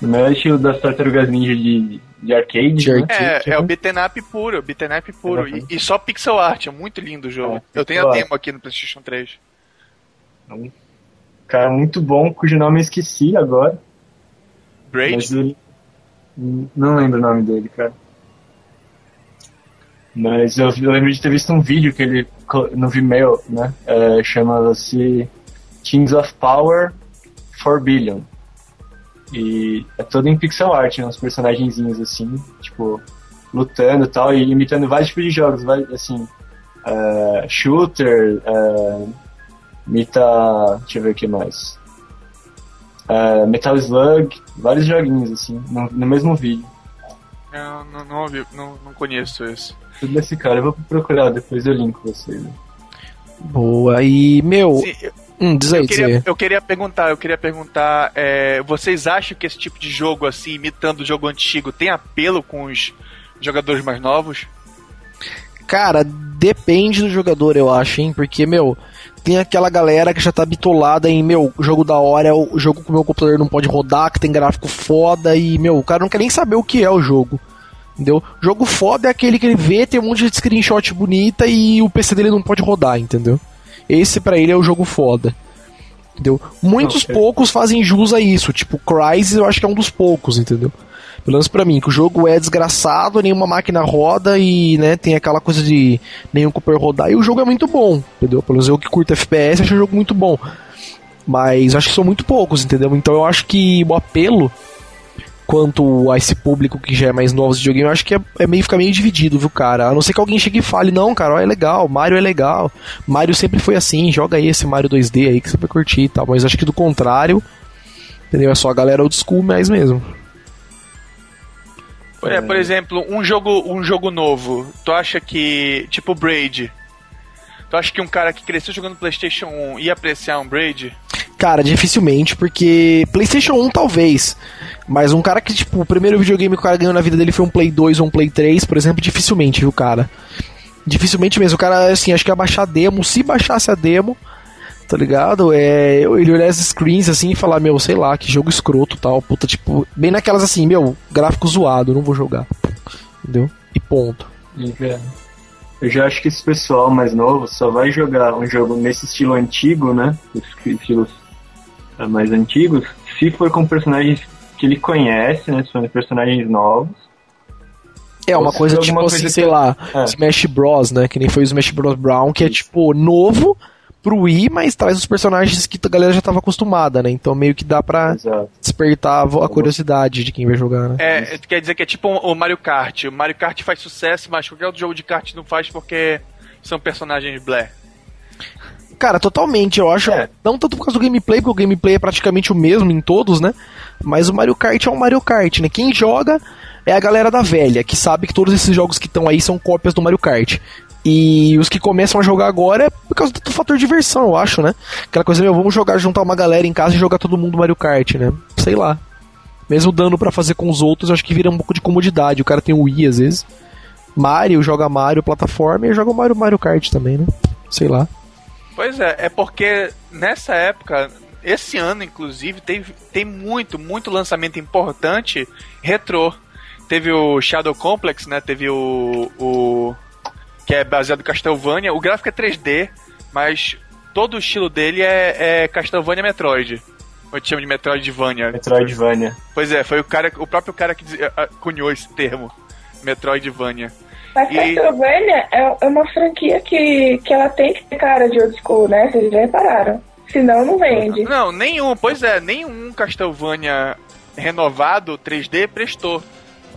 No melhor estilo das Tartarugas Ninja de, de arcade. De né? É, é o beat'em up puro, beat'em up puro. E, e, só pixel art, é muito lindo o jogo. É, eu tenho a demo aqui no PlayStation 3. É um cara muito bom, cujo nome eu esqueci agora. Braid? Não lembro o nome dele, cara. Mas eu, eu, lembro de ter visto um vídeo que ele no Vimeo, né? É, Chama-se Kings of Power 4 Billion. E é todo em pixel art, né? Uns personagenzinhos assim, tipo, lutando e tal, e imitando vários tipos de jogos, assim, uh, shooter, uh, imita. Deixa eu ver o que mais. Uh, Metal Slug, vários joguinhos, assim, no, no mesmo vídeo. Eu não, não, ouvi, não, não conheço esse. Tudo desse cara, eu vou procurar, depois eu linko vocês. Boa, e meu. Sim, eu Hum, diz aí, eu, queria, eu queria perguntar, eu queria perguntar, é, vocês acham que esse tipo de jogo, assim, imitando o jogo antigo, tem apelo com os jogadores mais novos? Cara, depende do jogador, eu acho, hein? Porque, meu, tem aquela galera que já tá bitolada em, meu, jogo da hora, o jogo que o meu computador não pode rodar, que tem gráfico foda, e, meu, o cara não quer nem saber o que é o jogo. Entendeu? Jogo foda é aquele que ele vê, tem um monte de screenshot bonita e o PC dele não pode rodar, entendeu? Esse para ele é o jogo foda. Entendeu? Muitos okay. poucos fazem jus a isso. Tipo, Crysis eu acho que é um dos poucos, entendeu? Pelo menos pra mim, que o jogo é desgraçado, nenhuma máquina roda e, né, tem aquela coisa de nenhum Cooper rodar. E o jogo é muito bom, entendeu? Pelo menos eu que curto FPS, acho o jogo muito bom. Mas acho que são muito poucos, entendeu? Então eu acho que o apelo quanto a esse público que já é mais novo de videogame, eu acho que é, é, meio fica meio dividido, viu, cara? A não ser que alguém chegue e fale, não, cara, ó, é legal, Mario é legal. Mario sempre foi assim, joga aí esse Mario 2D aí que você vai curtir e tal. Mas acho que do contrário, entendeu? É só a galera old school mais mesmo. É, por exemplo, um jogo, um jogo novo, tu acha que, tipo Braid, tu acha que um cara que cresceu jogando Playstation 1 ia apreciar um Braid? Cara, dificilmente, porque PlayStation 1 talvez. Mas um cara que, tipo, o primeiro videogame que o cara ganhou na vida dele foi um Play 2 ou um Play 3, por exemplo, dificilmente, viu, cara? Dificilmente mesmo. O cara, assim, acho que ia baixar a demo. Se baixasse a demo, tá ligado? É, ele olhar as screens assim e falar, meu, sei lá, que jogo escroto tal. Puta, tipo, bem naquelas assim, meu, gráfico zoado, não vou jogar. Entendeu? E ponto. Eu já acho que esse pessoal mais novo só vai jogar um jogo nesse estilo antigo, né? Estilos mais antigos, se for com personagens que ele conhece, né? Se forem personagens novos. É, uma coisa tipo assim, coisa sei que... lá, é. Smash Bros, né? Que nem foi o Smash Bros Brown, que é tipo novo pro Wii, mas traz os personagens que a galera já estava acostumada, né? Então meio que dá pra Exato. despertar a curiosidade de quem vai jogar, né? É, quer dizer que é tipo o Mario Kart. O Mario Kart faz sucesso, mas qualquer outro jogo de kart não faz porque são personagens blé. Cara, totalmente, eu acho. É. Não tanto por causa do gameplay, porque o gameplay é praticamente o mesmo em todos, né? Mas o Mario Kart é um Mario Kart, né? Quem joga é a galera da velha, que sabe que todos esses jogos que estão aí são cópias do Mario Kart. E os que começam a jogar agora é por causa do fator diversão, eu acho, né? Aquela coisa, meu, vamos jogar, juntar uma galera em casa e jogar todo mundo Mario Kart, né? Sei lá. Mesmo dando para fazer com os outros, acho que vira um pouco de comodidade. O cara tem o Wii às vezes. Mario joga Mario plataforma e joga o Mario Mario Kart também, né? Sei lá. Pois é, é porque nessa época, esse ano inclusive, teve, tem muito, muito lançamento importante retrô. Teve o Shadow Complex, né? Teve o, o que é baseado em Castlevania. O gráfico é 3D, mas todo o estilo dele é, é Castlevania Metroid. Ou te chama de Metroidvania. Metroidvania. Pois é, foi o cara, o próprio cara que ah, cunhou esse termo. Metroidvania. Mas E- Castlevania é, é uma franquia que, que ela tem que ter cara de old school, né? Vocês já repararam. Senão não vende. Não, nenhum, pois é, nenhum Castlevania renovado 3D prestou.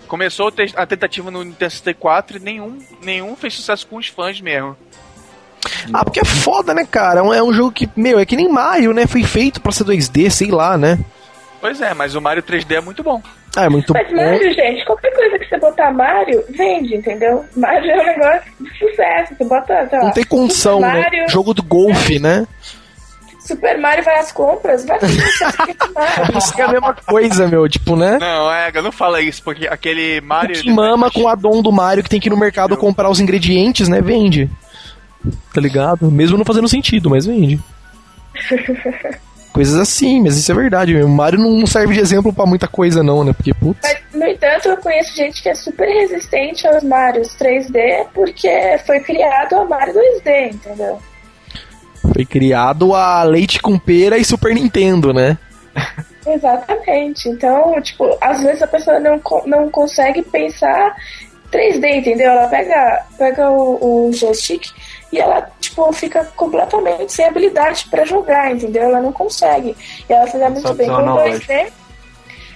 Começou a te- a tentativa no Nintendo 64 e nenhum, nenhum fez sucesso com os fãs mesmo. Ah, porque é foda, né, cara? É um- É jogo que, meu, é que nem Mario, né? Foi feito pra ser 2D, sei lá, né? Pois é, mas o Mario 3D é muito bom. Ah, é muito Mas bom. Mario, gente, qualquer coisa que você botar Mario, vende, entendeu? Mario é um negócio de sucesso. Você bota, sei lá, Não tem condição, né? Mario, Jogo do golfe, né? Super Mario vai às compras, vai fazer Mario. [LAUGHS] Isso é a mesma coisa, meu, tipo, né? Não, é, não fala isso, porque aquele Mario. O que mama com a dom do Mario que tem que ir no mercado comprar os ingredientes, né? Vende. Tá ligado? Mesmo não fazendo sentido, mas vende. [LAUGHS] Coisas assim, mas isso é verdade. O Mario não serve de exemplo pra muita coisa, não, né? Porque, putz. Mas, no entanto, eu conheço gente que é super resistente aos Marios 3D porque foi criado a Mario 2D, entendeu? Foi criado a leite com pera e Super Nintendo, né? [LAUGHS] Exatamente. Então, tipo, às vezes a pessoa não, não consegue pensar 3D, entendeu? Ela pega, pega o, o joystick e ela, tipo, fica completamente sem habilidade pra jogar, entendeu? Ela não consegue. E ela se dá muito Só bem com visão o analógica. [LAUGHS]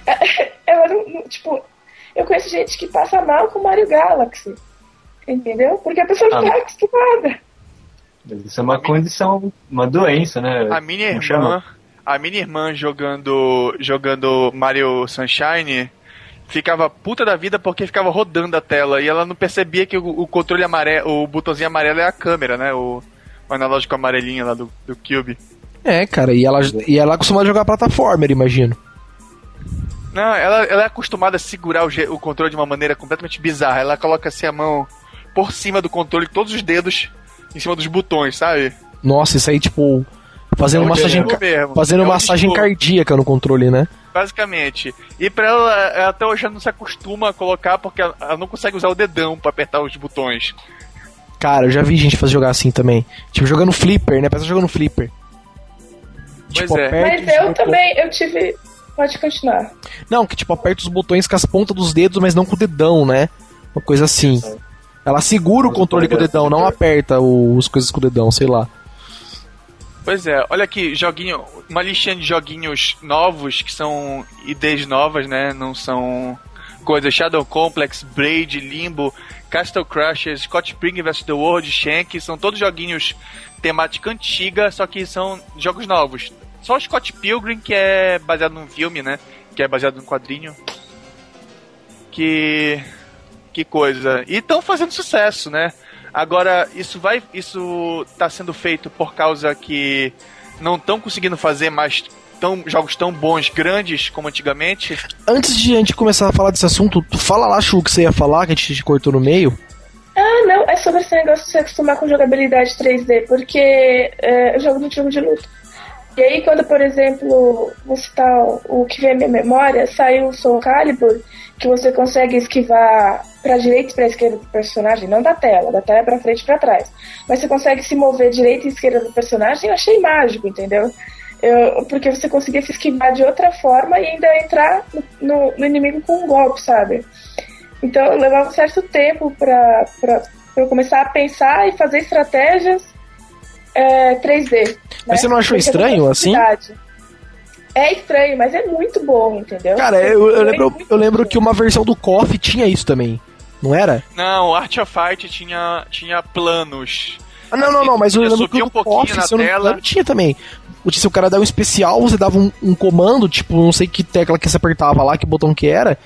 2D. Ela não, não- tipo, eu conheço gente que passa mal com Mario Galaxy. Entendeu? Porque a pessoa não Ah, tá acostumada. Mas Isso é uma condição, uma doença, né? A minha Como irmã, chama? a minha irmã jogando jogando Mario Sunshine ficava puta da vida porque ficava rodando a tela e ela não percebia que o, o controle amarelo, o botãozinho amarelo é a câmera, né? O, o analógico amarelinho lá do, do Cube. É, cara, e ela, e ela é acostumada a jogar plataforma, imagino. Não, ela, ela é acostumada a segurar o, o controle de uma maneira completamente bizarra. Ela coloca assim a mão por cima do controle, todos os dedos em cima dos botões, sabe? Nossa, isso aí, tipo, fazendo É massagem, fazendo É massagem disco. cardíaca no controle, né? Basicamente. E pra ela, ela até hoje ela não se acostuma a colocar porque ela, ela não consegue usar o dedão pra apertar os botões. Cara, eu já vi gente fazer jogar assim também. Tipo, jogando flipper, né? Parece jogando flipper. Pois tipo, é. Mas eu botões- também, eu tive. Pode continuar. Não, que tipo, aperta os botões com as pontas dos dedos, mas não com o dedão, né? Uma coisa assim. Ela segura o controle com o dedão, não aperta o- as coisas com o dedão, sei lá. Pois é, olha aqui, joguinho, uma listinha de joguinhos novos que são ideias novas, né? Não são coisas Shadow Complex, Braid, Limbo, Castle Crashers, Scott Pilgrim vs The World, Shank, são todos joguinhos temática antiga, só que são jogos novos. Só o Scott Pilgrim, que é baseado num filme, né? Que é baseado num quadrinho. Que. Que coisa. E estão fazendo sucesso, né? Agora, isso vai. Isso tá sendo feito por causa que não estão conseguindo fazer mais tão, jogos tão bons, grandes como antigamente. Antes de a gente começar a falar desse assunto, tu fala lá, Chu, que você ia falar, que a gente te cortou no meio. Ah, não, é sobre esse negócio de se acostumar com jogabilidade 3D, porque é, eu jogo no jogo de luta. E aí, quando, por exemplo, vou citar o, que vem à minha memória, saiu o Soul Calibur, que você consegue esquivar pra direita e pra esquerda do personagem, não da tela, da tela é pra frente e pra trás. Mas você consegue se mover direita e esquerda do personagem, eu achei mágico, entendeu? Eu, porque você conseguia se esquivar de outra forma e ainda entrar no, no- inimigo com um golpe, sabe? Então levava um certo tempo pra eu começar a pensar e fazer estratégias é, 3D. Mas né? você não achou Porque estranho, assim? É estranho, mas é muito bom, entendeu? Cara, eu, eu lembro, eu lembro que uma versão do KOF tinha isso também. Não era? Não, o Art of Fight tinha, tinha planos. Ah, não, não, não, mas eu lembro que um pouquinho KOF, na se não tinha também. O- Se o cara dava um especial, você dava um, um comando, tipo, não sei que tecla que você apertava lá, que botão que era.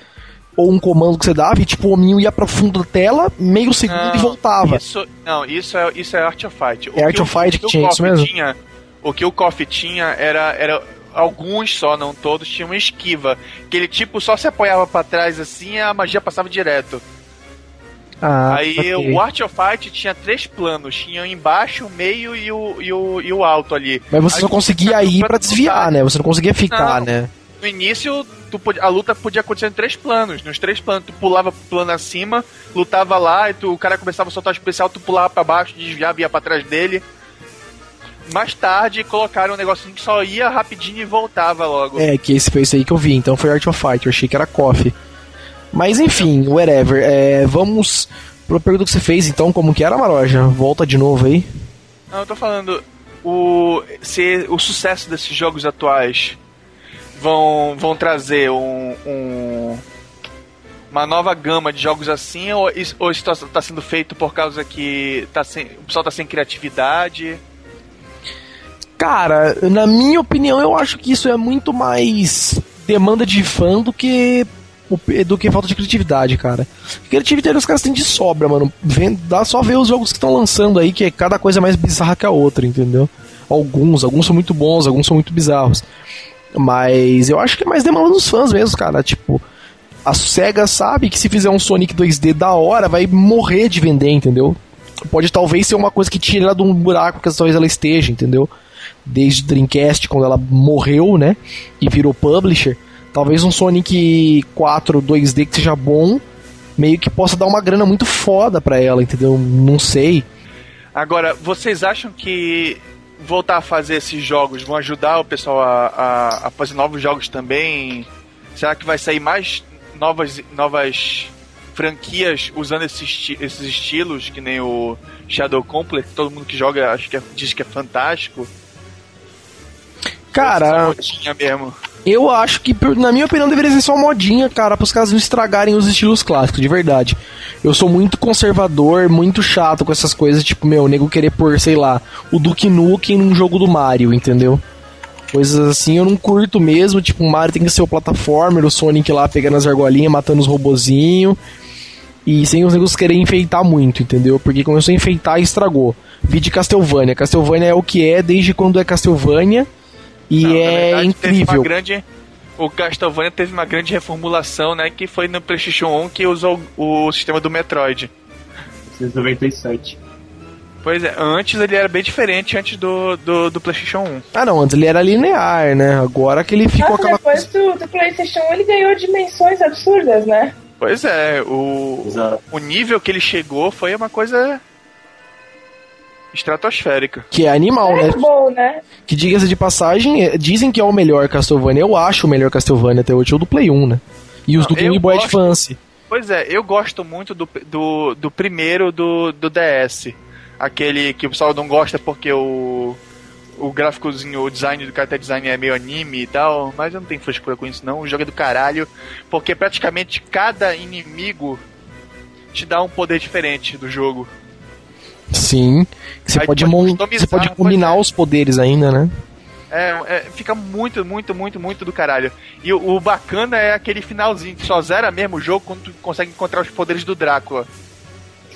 Ou um comando que você dava e tipo o hominho ia para fundo da tela, meio segundo Não, e voltava. Isso, não, isso é, isso é Art of Fight. O É Art que of Fight o que tinha o isso mesmo? Tinha, o que o KOF tinha era, era. Alguns só, não todos, tinham esquiva. Que ele tipo só se apoiava pra trás assim e a magia passava direto. Ah, Aí saquei. o Art of Fight tinha três planos: tinha o embaixo, o meio e o, e o, e o alto ali. Mas você Aí só conseguia ir pra pra desviar, né? Você não conseguia ficar, Não. né? No início, tu podia- a luta podia acontecer em três planos. Nos três planos, tu pulava pro plano acima, lutava lá, e tu, o cara começava a soltar o especial, tu pulava pra baixo, desviava, ia pra trás dele. Mais tarde, colocaram um negocinho que só ia rapidinho e voltava logo. É, que esse foi esse aí que eu vi, então foi Art of Fight, eu achei que era Coffee. Mas enfim, whatever. É, vamos pra pergunta que você fez, então, como que era, Maroja? Volta de novo aí. Não, eu tô falando. O, se o sucesso desses jogos atuais vão, vão trazer um, um- uma nova gama de jogos assim, ou, ou isso tá, tá sendo feito por causa que tá sem, o pessoal tá sem criatividade? Cara, na minha opinião, eu acho que isso é muito mais demanda de fã do que do que falta de criatividade, cara. Criatividade os caras têm de sobra, mano. Vem, dá só ver os jogos que estão lançando aí, que é cada coisa mais bizarra que a outra, entendeu? Alguns, alguns são muito bons, alguns são muito bizarros. Mas eu acho que é mais demanda dos fãs mesmo, cara. Tipo, a SEGA sabe que se fizer um Sonic 2D da hora, vai morrer de vender, entendeu? Pode talvez ser uma coisa que tire ela de um buraco que talvez ela esteja, entendeu? Desde Dreamcast, quando ela morreu, né? E virou publisher. Talvez um Sonic 4 2D que seja bom, meio que possa dar uma grana muito foda pra ela, entendeu? Não sei. Agora, vocês acham que voltar a fazer esses jogos vão ajudar o pessoal a, a, a fazer novos jogos também? Será que vai sair mais novas, novas franquias usando esses, esses estilos, que nem o Shadow Complex, todo mundo que joga acho que é- diz que é fantástico? Cara, mesmo. Eu acho que, na minha opinião, deveria ser só modinha, cara, pros caras não estragarem os estilos clássicos, de verdade. Eu sou muito conservador, muito chato com essas coisas, tipo, meu, nego querer pôr, sei lá, o Duke Nukem num jogo do Mario, entendeu? Coisas assim eu não curto mesmo, tipo, o Mario tem que ser o plataformer, o Sonic lá pegando as argolinhas, matando os robozinhos. E sem os negócios querer enfeitar muito, entendeu? Porque começou a enfeitar e estragou. Vi de Castlevania. Castlevania é o que é desde quando é Castlevania. E Não, é verdade, incrível. grande, o Castlevania teve uma grande reformulação, né? Que foi no PlayStation 1 que usou o sistema do Metroid. 1997. Pois é, antes ele era bem diferente antes do, do, do PlayStation 1. Ah, não, antes ele era linear, né? Agora que ele ficou Nossa, aquela depois do, do PlayStation 1 ele ganhou dimensões absurdas, né? Pois é, o, Exato. o nível que ele chegou foi uma coisa estratosférica. que é animal, né? Muito bom, né? Que diga-se de passagem, é- dizem que é o melhor Castlevania. Eu acho o melhor Castlevania até hoje, é o do Play 1, né? E os Não, do Game Boy gosto. Advance. Pois é, eu gosto muito do, do, do primeiro do, do DS. Aquele que o pessoal não gosta porque o, o gráficozinho, o design do character design é meio anime e tal, mas eu não tenho frescura com isso não. O jogo é do caralho, porque praticamente cada inimigo te dá um poder diferente do jogo. Sim. Você Aí pode, pode você pode pois combinar é. os poderes ainda, né? É, é, fica muito, muito, muito, muito do caralho. E o, o bacana é aquele finalzinho que só zera mesmo o jogo quando tu consegue encontrar os poderes do Drácula.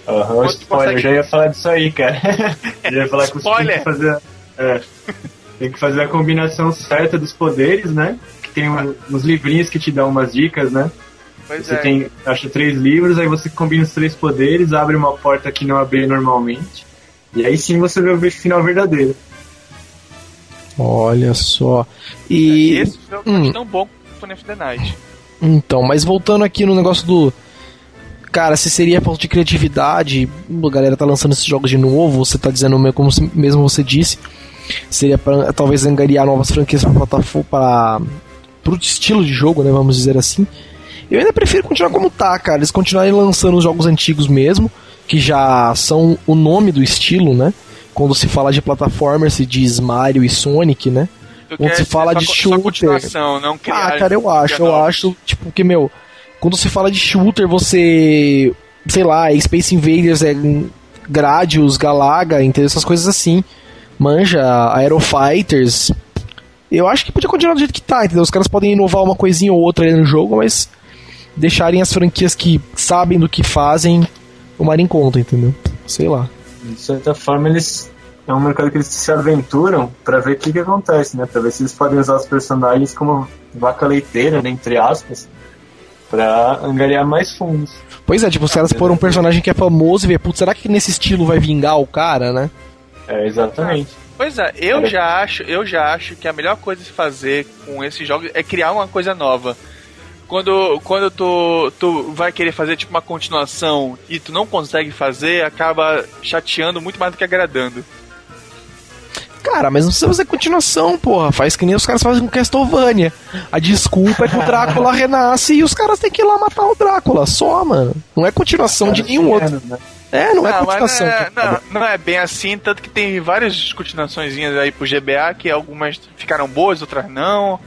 Aham, tu spoiler, consegue- eu já ia falar disso aí, cara. [LAUGHS] eu ia falar que você tem Spoiler. que fazer. é, tem que fazer a combinação certa dos poderes, né? Que tem um- uns livrinhos que te dão umas dicas, né? Pois Você é. tem, acha três livros, aí você combina os três poderes, abre uma porta que não abriria normalmente. E aí sim você vê o final verdadeiro. Olha só. E. Esse jogo Hum. é tão bom quanto of the Night. Então, mas voltando aqui no negócio do. Cara, se seria falta de criatividade, a galera tá lançando esses jogos de novo, você tá dizendo mesmo como se- mesmo você disse, seria pra talvez angariar novas franquias pra plataforma para pro estilo de jogo, né, vamos dizer assim. Eu ainda prefiro continuar como tá, cara, eles continuarem lançando os jogos antigos mesmo, que já são o nome do estilo, né? Quando se fala de plataformer, se diz Mario e Sonic, né? Tu Quando se fala de shooter- não Ah, cara, eu acho, eu novos. acho, tipo, que, meu, quando se fala de shooter, você, sei lá, Space Invaders é Gradius, Galaga, entendeu? Essas coisas assim. Manja, Aero Fighters. Eu acho que podia continuar do jeito que tá, entendeu? Os caras podem inovar uma coisinha ou outra ali no jogo, mas deixarem as franquias que sabem do que fazem tomarem conta, entendeu? Sei lá. De certa forma, eles. É um mercado que eles se aventuram pra ver o que, que acontece, né? Pra ver se eles podem usar os personagens como vaca leiteira, né? Entre aspas, pra angariar mais fundos. Pois é, tipo, se elas pôr um personagem que é famoso e ver, putz, será que nesse estilo vai vingar o cara, né? É, exatamente. Pois é, eu já acho, eu já acho que a melhor coisa a se fazer com esses jogos é criar uma coisa nova. Quando, quando tu, tu vai querer fazer tipo uma continuação e tu não consegue fazer, acaba chateando muito mais do que agradando. Cara, mas não precisa fazer continuação, porra. Faz que nem os caras fazem com Castlevania. A desculpa é que o Drácula [LAUGHS] renasce e os caras têm que ir lá matar o Drácula. Só, mano. Não é continuação de nenhum outro. Né? É, não é mas continuação. não, é, não, não é bem assim, tanto que tem várias continuaçõezinhas aí pro GBA que algumas ficaram boas, outras não.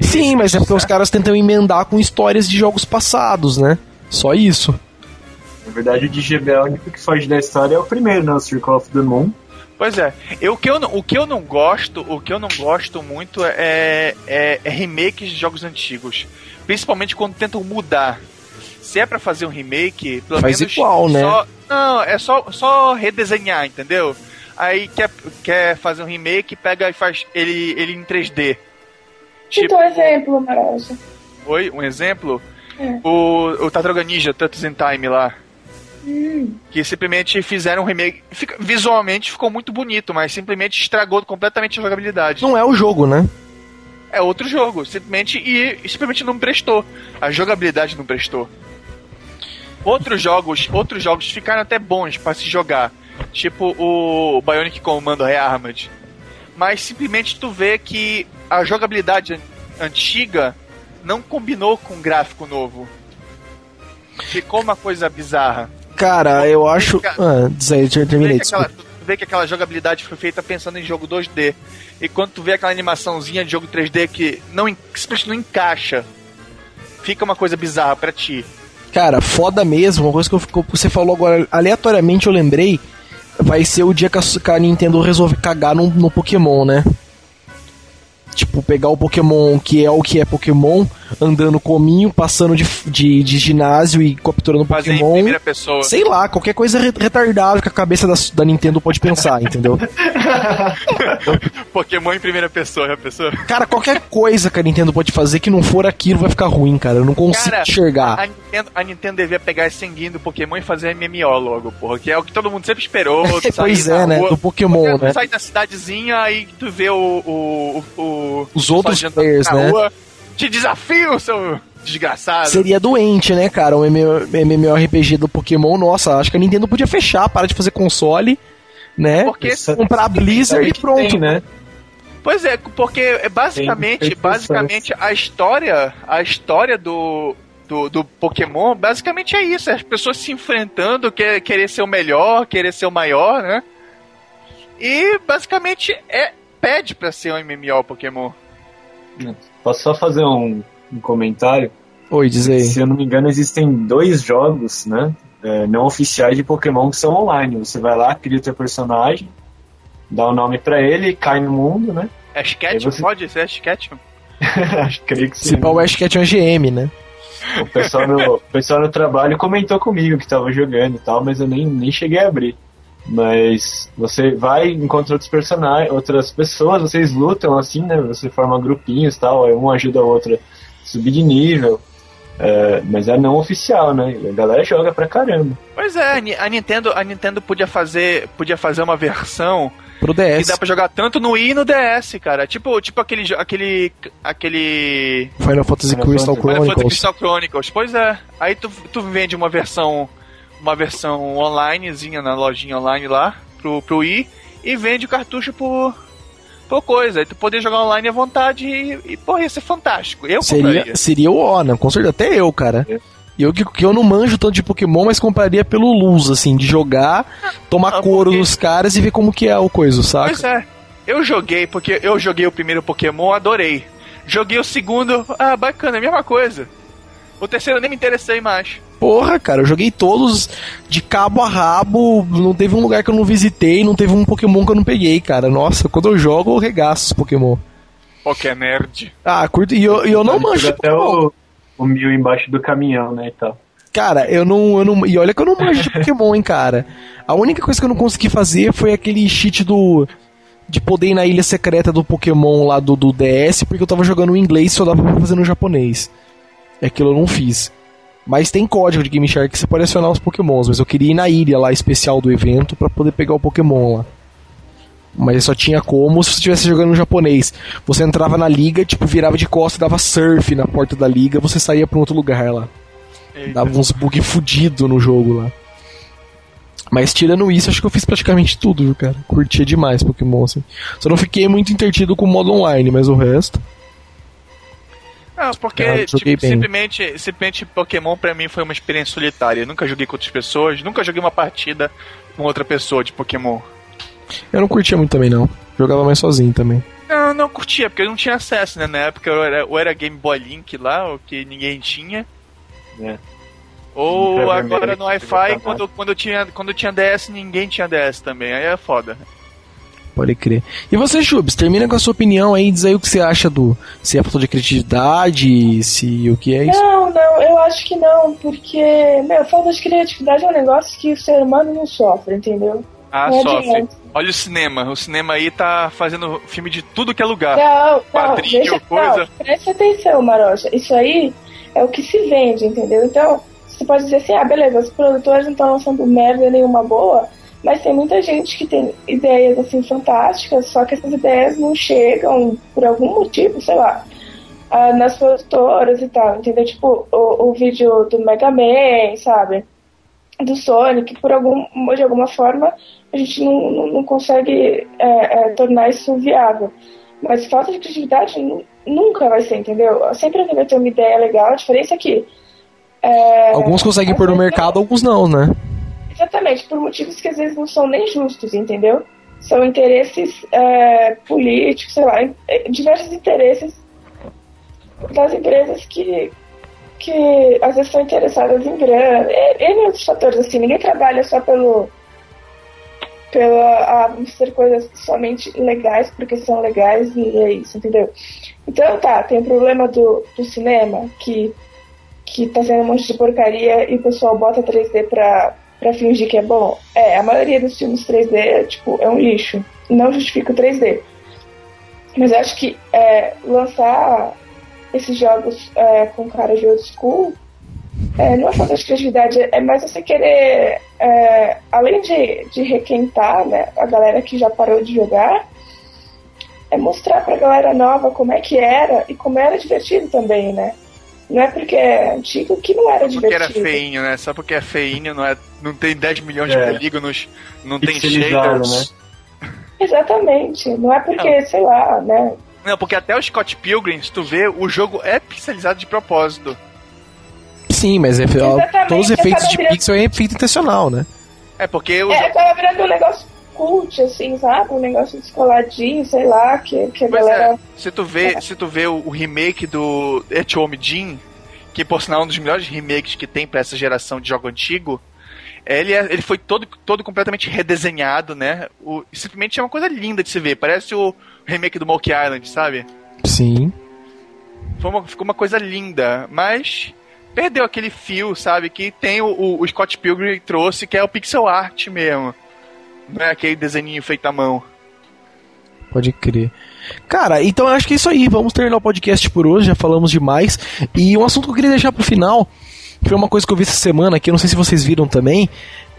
Sim, mas é porque os caras tentam emendar com histórias de jogos passados, né? Só isso. Na verdade, o de GBA, o único que foge da história é o primeiro, né? O Circle of the Moon. Pois é, eu, o, que eu, não- o que eu não gosto, o que eu não gosto muito é, é, é remakes de jogos antigos. Principalmente quando tentam mudar. Se é pra fazer um remake, pelo Faz menos. igual, né? só- não, é só, só redesenhar, entendeu? Aí quer, quer fazer um remake, pega e faz ele, ele em 3D. Cita um exemplo, Marosa. Oi, um exemplo? É. O, o Tartaruga Ninja Turtles in Time lá. Hum, Que simplesmente fizeram um remake. Fica- visualmente ficou muito bonito, mas simplesmente estragou completamente a jogabilidade. Não é o jogo, né? É outro jogo, simplesmente e simplesmente não prestou. A jogabilidade não prestou. Outros jogos, outros jogos ficaram até bons pra se jogar, tipo o Bionic Commando Rearmed. Mas simplesmente tu vê que a jogabilidade an- antiga não combinou com o gráfico novo. Ficou uma coisa bizarra. Cara, eu acho. Ah, diz aí, Tu vê, terminei, que aquela, tu vê que aquela jogabilidade foi feita pensando em jogo 2D. E quando tu vê aquela animaçãozinha de jogo 3D que não, en- que simplesmente não encaixa, fica uma coisa bizarra pra ti. Cara, foda mesmo, uma coisa que eu- que você falou agora, aleatoriamente eu lembrei, vai ser o dia que a, Nintendo resolve cagar no, no Pokémon, né? Tipo, pegar o Pokémon que é o que é Pokémon, andando cominho, passando de, de, de ginásio e capturando Fazer em Pokémon. primeira pessoa. Sei lá, qualquer coisa re- retardada que a cabeça da, da Nintendo pode pensar, [LAUGHS] entendeu? Pokémon em primeira pessoa, já pensou? Cara, qualquer coisa que a Nintendo pode fazer que não for aquilo vai ficar ruim, cara. Eu não consigo Cara, enxergar. A Nintendo, a Nintendo devia pegar esse sanguinho do Pokémon e fazer MMO logo, porra. Que é o que todo mundo sempre esperou. [LAUGHS] pois é, né? rua, Do Pokémon, tu né? sai da cidadezinha, aí tu vê o. o, o, o Os outros players, na né? Rua, te desafio, seu desgraçado. Seria doente, né, cara? Um MMO MMORPG do Pokémon, nossa, acho que a Nintendo podia fechar, parar de fazer console, né? Porque Comprar a Blizzard e pronto. tem, né? Pois é, porque é basicamente, basicamente a história, a história do, do, do Pokémon, basicamente é isso, é as pessoas se enfrentando, quer, querer ser o melhor, querer ser o maior, né? E basicamente é pede pra ser um MMO Pokémon. Posso só fazer um, um comentário? Oi, diz aí. Se eu não me engano, existem dois jogos, né? é, não oficiais de Pokémon que são online. Você vai lá, cria o teu personagem, dá o nome pra ele, cai no mundo, né? Ash Ketchum? você- Pode ser Ash Ketchum? [LAUGHS] Creio que sim. Se pau, acho que é um GM, né? O pessoal, no, o pessoal no trabalho comentou comigo que tava jogando e tal, mas eu nem, nem cheguei a abrir. Mas você vai, encontra outros personagens, outras pessoas, vocês lutam assim, né? Você forma grupinhos e tal, aí um ajuda o outro a subir de nível. É, mas é não oficial, né? A galera joga pra caramba. Pois é, a Ni- a Nintendo, a Nintendo podia fazer, podia fazer uma versão Pro que DS. dá pra jogar tanto no Wii e no DS, cara. Tipo, tipo aquele, aquele, aquele Final Fantasy Final Crystal Fantasy. Final Fantasy Chronicles. Crystal Chronicles. Pois é. Aí tu, tu vende uma versão, uma versão onlinezinha na lojinha online lá pro, pro Wii e vende o cartucho por, por coisa. Aí tu poder jogar online à vontade e, e porra, ia ser fantástico. Eu Seria, compraria. seria o ó, né? Com certeza, até eu, cara. É. Eu que, que eu não manjo tanto de Pokémon, mas compraria pelo luz, assim, de jogar, tomar Ah, couro porque- dos caras e ver como que é o coisa, saca? Pois é. Eu joguei, porque eu joguei o primeiro Pokémon, adorei. Joguei o segundo, ah, bacana, a mesma coisa. O terceiro eu nem me interessei mais. Porra, cara, eu joguei todos de cabo a rabo, não teve um lugar que eu não visitei, não teve um Pokémon que eu não peguei, cara. Nossa, quando eu jogo, eu regaço os Pokémon. Poké Nerd. Ah, curto. E eu, e eu não manjo de até o, o mil embaixo do caminhão, né, e tal. Cara, eu não, eu não. E olha que eu não manjo de Pokémon, hein, cara. A única coisa que eu não consegui fazer foi aquele cheat do. De poder ir na ilha secreta do Pokémon lá do, do DS, porque eu tava jogando em inglês e só dava pra fazer no japonês. É aquilo eu não fiz. Mas tem código de Game Shark que você pode acionar os Pokémons, mas eu queria ir na ilha lá especial do evento para poder pegar o Pokémon lá. Mas só tinha como se você estivesse jogando no japonês. Você entrava na liga, tipo, virava de costas, dava surf na porta da liga, você saía pra um outro lugar lá. Eita. Dava uns bug fudido no jogo lá. Mas tirando isso, acho que eu fiz praticamente tudo, viu, cara? Curtia demais Pokémon, assim. Só não fiquei muito intertido com o modo online, mas o resto. Não, porque tipo, simplesmente, simplesmente Pokémon pra mim foi uma experiência solitária. Eu nunca joguei com outras pessoas, nunca joguei uma partida com outra pessoa de Pokémon. Eu não curtia muito também, não. Jogava mais sozinho também. Não, não curtia, porque eu não tinha acesso, né? Na época eu era, ou era Game Boy Link lá, o que ninguém tinha. É. Ou agora no Wi-Fi, quando, quando, eu tinha, quando eu tinha DS, ninguém tinha DS também. Aí é foda. Pode crer. E você, Chubs, termina com a sua opinião aí, diz aí o que você acha do. Se é falta de criatividade, se o que é isso. Não, não, eu acho que não, porque, meu, falta de criatividade é um negócio que o ser humano não sofre, entendeu? Ah, Não sofre. adianta. Olha o cinema. O cinema aí tá fazendo filme de tudo que é lugar. Não, não, Quadrinho, deixa, coisa. não, preste atenção, Marocha. Isso aí é o que se vende, entendeu? Então, você pode dizer assim, ah, beleza, os produtores não estão lançando merda nenhuma boa, mas tem muita gente que tem ideias, assim, fantásticas, só que essas ideias não chegam por algum motivo, sei lá, ah, nas produtoras e tal, entendeu? Tipo, o, o vídeo do Mega Man, sabe? Do Sonic, por algum, de alguma forma, a gente não, não, não consegue é, é, tornar isso viável. Mas falta de criatividade nu- nunca vai ser, entendeu? Sempre vai ter uma ideia legal. A diferença é que. é, Alguns conseguem pôr no mercado, alguns não, né? Exatamente, por motivos que às vezes não são nem justos, entendeu? São interesses é, políticos, sei lá, eh, diversos interesses das empresas que, que às vezes estão interessadas em grana. E, e outros fatores, assim, ninguém trabalha só pelo. pela a ser coisas somente legais porque são legais e é isso, entendeu? Então tá, tem o problema do, do cinema que que tá sendo um monte de porcaria e o pessoal bota 3D pra, pra fingir que é bom. É, a maioria dos filmes 3D, tipo, é um lixo. Não justifica o 3D. Mas eu acho que é, lançar esses jogos é, com cara de old school é, não é falta de criatividade, é mais você querer, é, além de, de requentar né, a galera que já parou de jogar, é mostrar pra galera nova como é que era e como era divertido também, né? Não é porque é antigo que não era Porque era divertido. feinho, né? Só porque é feinho, não, é, não tem 10 milhões É. de polígonos, não tem shaders. Exatamente. Não é porque, sei lá, né? Não, porque até o Scott Pilgrim, se tu vê, o jogo é pixelizado de propósito. Sim, mas é, todos os efeitos de acaba pixel é efeito intencional, né? É porque o É, jogo. acaba virando um negócio cult, assim, sabe? Um negócio descoladinho, sei lá, que, que a Pois galera. é, se tu vê, se tu vê o, o remake do Echomi Jin, que por sinal é um dos melhores remakes que tem pra essa geração de jogo antigo, ele, é- ele foi todo, todo completamente redesenhado, né? O, simplesmente é uma coisa linda de se ver. Parece o remake do Monkey Island, sabe? Sim. Foi uma- ficou uma coisa linda, mas perdeu aquele fio, sabe? Que tem o, o- o Scott Pilgrim trouxe, que é o pixel art mesmo. Não é aquele desenhinho feito à mão. Pode crer. Cara, então eu acho que é isso aí. Vamos terminar o podcast por hoje, já falamos demais. E um assunto que eu queria deixar pro final, que foi uma coisa que eu vi essa semana, que eu não sei se vocês viram também.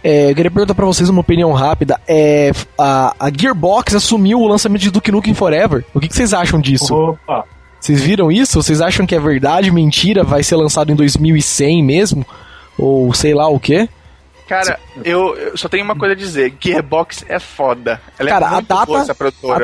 É, eu queria perguntar pra vocês uma opinião rápida. É, a, a Gearbox assumiu o lançamento de Duke Nukem Forever. O que, que vocês acham disso? Opa! Vocês viram isso? Vocês acham que é verdade, mentira? Vai ser lançado em 2100 mesmo? Ou sei lá o quê? Cara, eu, eu só tenho uma coisa a dizer: Gearbox é foda. Ela Cara, é a data-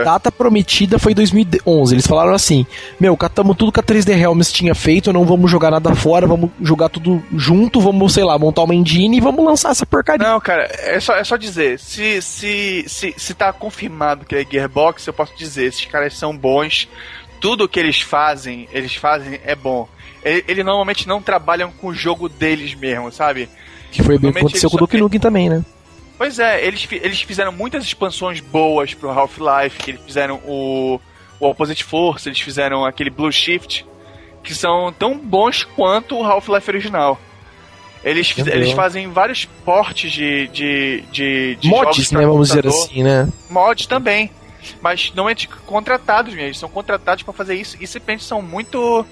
A data prometida foi 2011. Eles falaram assim: Meu, catamos tudo que a 3D Realms tinha feito, não vamos jogar nada fora, vamos jogar tudo junto, vamos, sei lá, montar uma engine e vamos lançar essa porcaria. Não, cara, é só, é só dizer. Se, se, se, se tá confirmado que é Gearbox, eu posso dizer: esses caras são bons. Tudo que eles fazem, eles fazem é bom. Ele- Eles normalmente não trabalham com o jogo deles mesmo, sabe? Que foi bem que aconteceu com o Duke Nukem também, né? Pois é, eles, eles fizeram muitas expansões boas pro Half-Life, que eles fizeram o, o Opposite Force, eles fizeram aquele Blue Shift, que são tão bons quanto o Half-Life original. Eles, Entendeu. eles fazem vários portes de, de, de, de Mods, né? Vamos dizer assim, né? Mods também. Mas não é de contratados mesmo, eles são contratados pra fazer isso e simplesmente são muito.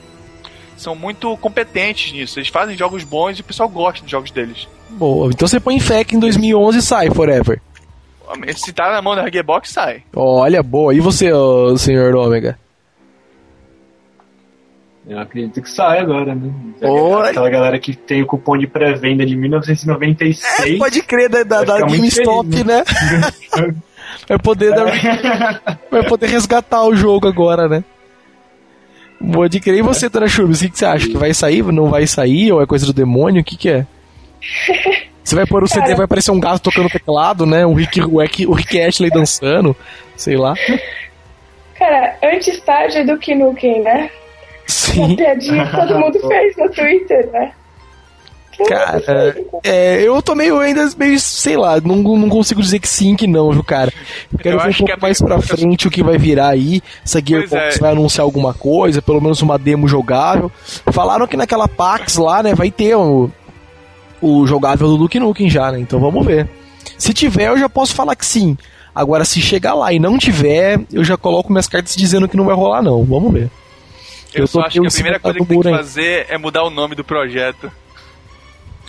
São muito competentes nisso. Eles fazem jogos bons e o pessoal gosta dos jogos deles. Boa. Então você põe FEC em 2011 e sai Forever. Se tá na mão da Gearbox, sai. Olha, boa. E você, ô, senhor Ômega? Eu acredito que sai agora, né? Oi. Aquela galera que tem o cupom de pré-venda de 1996. É, pode crer, da, da, da muito GameStop, feliz, né? [LAUGHS] Vai poder, dar- [LAUGHS] vai poder resgatar o jogo agora, né? Pode crer. E você, Dona Chubis, o que, que você acha? Que vai sair? Não vai sair? Ou é coisa do demônio? O que, que é? [LAUGHS] Você vai pôr o CD, vai aparecer um gato tocando teclado, né? O Rick, o Rick, o Rick Ashley dançando, sei lá. Cara, anti-estágio do Kinuken, né? Uma Sim. piadinha que todo mundo [LAUGHS] fez no Twitter, né? Cara, é, eu tô meio ainda meio, sei lá, não, não consigo dizer que sim, que não, viu, cara? Eu quero Eu ver um pouco que a mais pra frente o que vai virar aí. Se a Gearbox é. vai anunciar alguma coisa, pelo menos uma demo jogável. Falaram que naquela PAX lá, né, vai ter o, o jogável do Duke Nukem já, né? Então vamos ver. Se tiver, eu já posso falar que sim. Agora, se chegar lá e não tiver, eu já coloco minhas cartas dizendo que não vai rolar, não. Vamos ver. Eu, Eu só acho que a primeira coisa que tem que fazer é mudar o nome do projeto.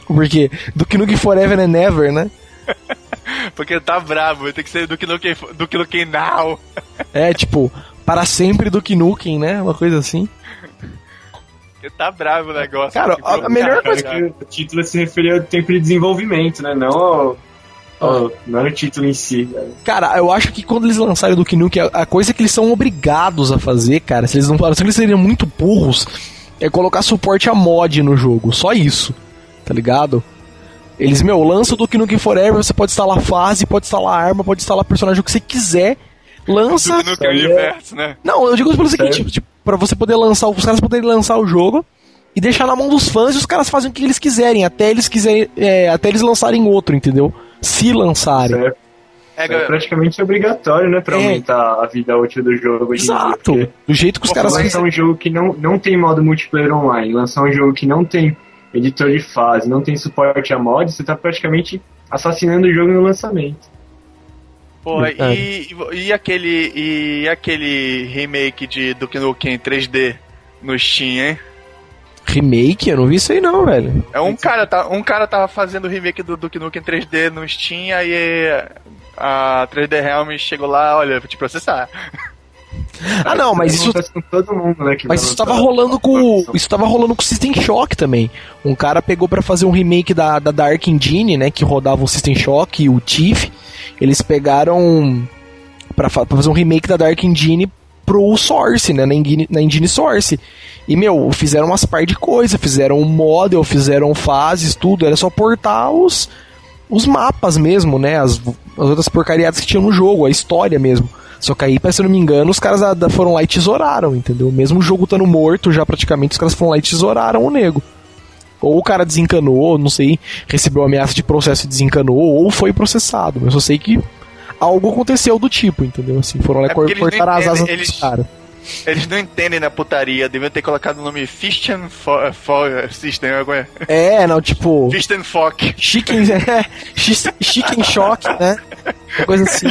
Porque Duke Nukem Forever and Never, né? [LAUGHS] Porque tá bravo, tem que ser do que Nukem, do que Nukem Now. É, tipo, para sempre Duke Nukem, né? Uma coisa assim. Porque tá bravo o negócio. Cara, Tipo, a- a melhor cara, Acho que o título se referia ao tempo de desenvolvimento, né? Não ao, ao- não no título em si. né? Cara, eu acho que quando eles lançarem o Duke Nukem, a, a coisa que eles são obrigados a fazer, cara, se eles não falaram, se eles seriam muito burros, é colocar suporte a mod no jogo. Só isso. Tá ligado? Eles, meu, lançam o Duke Nukem Forever, você pode instalar fase, pode instalar arma, pode instalar personagem o que você quiser. Lança. Do Nukem é- Universo, né? Não, eu digo pelo seguinte, tipo, pra você poder lançar, os caras poderem lançar o jogo e deixar na mão dos fãs e os caras fazem o que eles quiserem, até eles quiserem, é, até eles lançarem outro, entendeu? Se lançarem. Isso é, É, praticamente obrigatório, né? Pra É. aumentar a vida útil do jogo. dia, Exato. porque Do jeito que os Pô, caras mas- fizeram. Lançar um jogo que não, não tem modo multiplayer online, lançar um jogo que não tem editor de fase, não tem suporte a mod, você tá praticamente assassinando o jogo no lançamento. Verdade. e, e aquele e aquele remake de Duke Nukem 3D no Steam, hein? Remake? Eu não vi isso aí não, velho. É um cara, tá, um cara tava fazendo o remake do Duke Nukem 3D no Steam, aí a 3D Realms chegou lá, olha, vou te processar. [LAUGHS] Ah, não, mas isso, mundo, né? mas vai isso tava rolando com. Isso tava rolando com o System Shock também. Um cara pegou pra fazer um remake da, da Dark Engine, né? Que rodava o System Shock e o Tiff. Eles pegaram. Pra fazer um remake da Dark Engine pro Source, né? Na Engine, na Engine Source. E, meu, fizeram umas par de coisa, fizeram um model, fizeram fases, tudo. Era só portar os, os mapas mesmo, né? As, as outras porcariadas que tinham no jogo, a história mesmo. Só que aí, se eu não me engano, os caras da- foram lá e tesouraram, entendeu? Mesmo o jogo estando morto já praticamente, os caras foram lá e tesouraram o nego. Ou o cara desencanou, não sei, recebeu ameaça de processo e desencanou, ou foi processado. Mas eu só sei que algo aconteceu do tipo, entendeu? Assim, foram lá e É não cortaram as asas dos caras. Eles não entendem na putaria, deviam ter colocado o nome Fist and Fo Fo System, é? É, não, tipo. Fist and Fock. Chicken, [LAUGHS] é, chi- chicken shock, né? Uma coisa assim.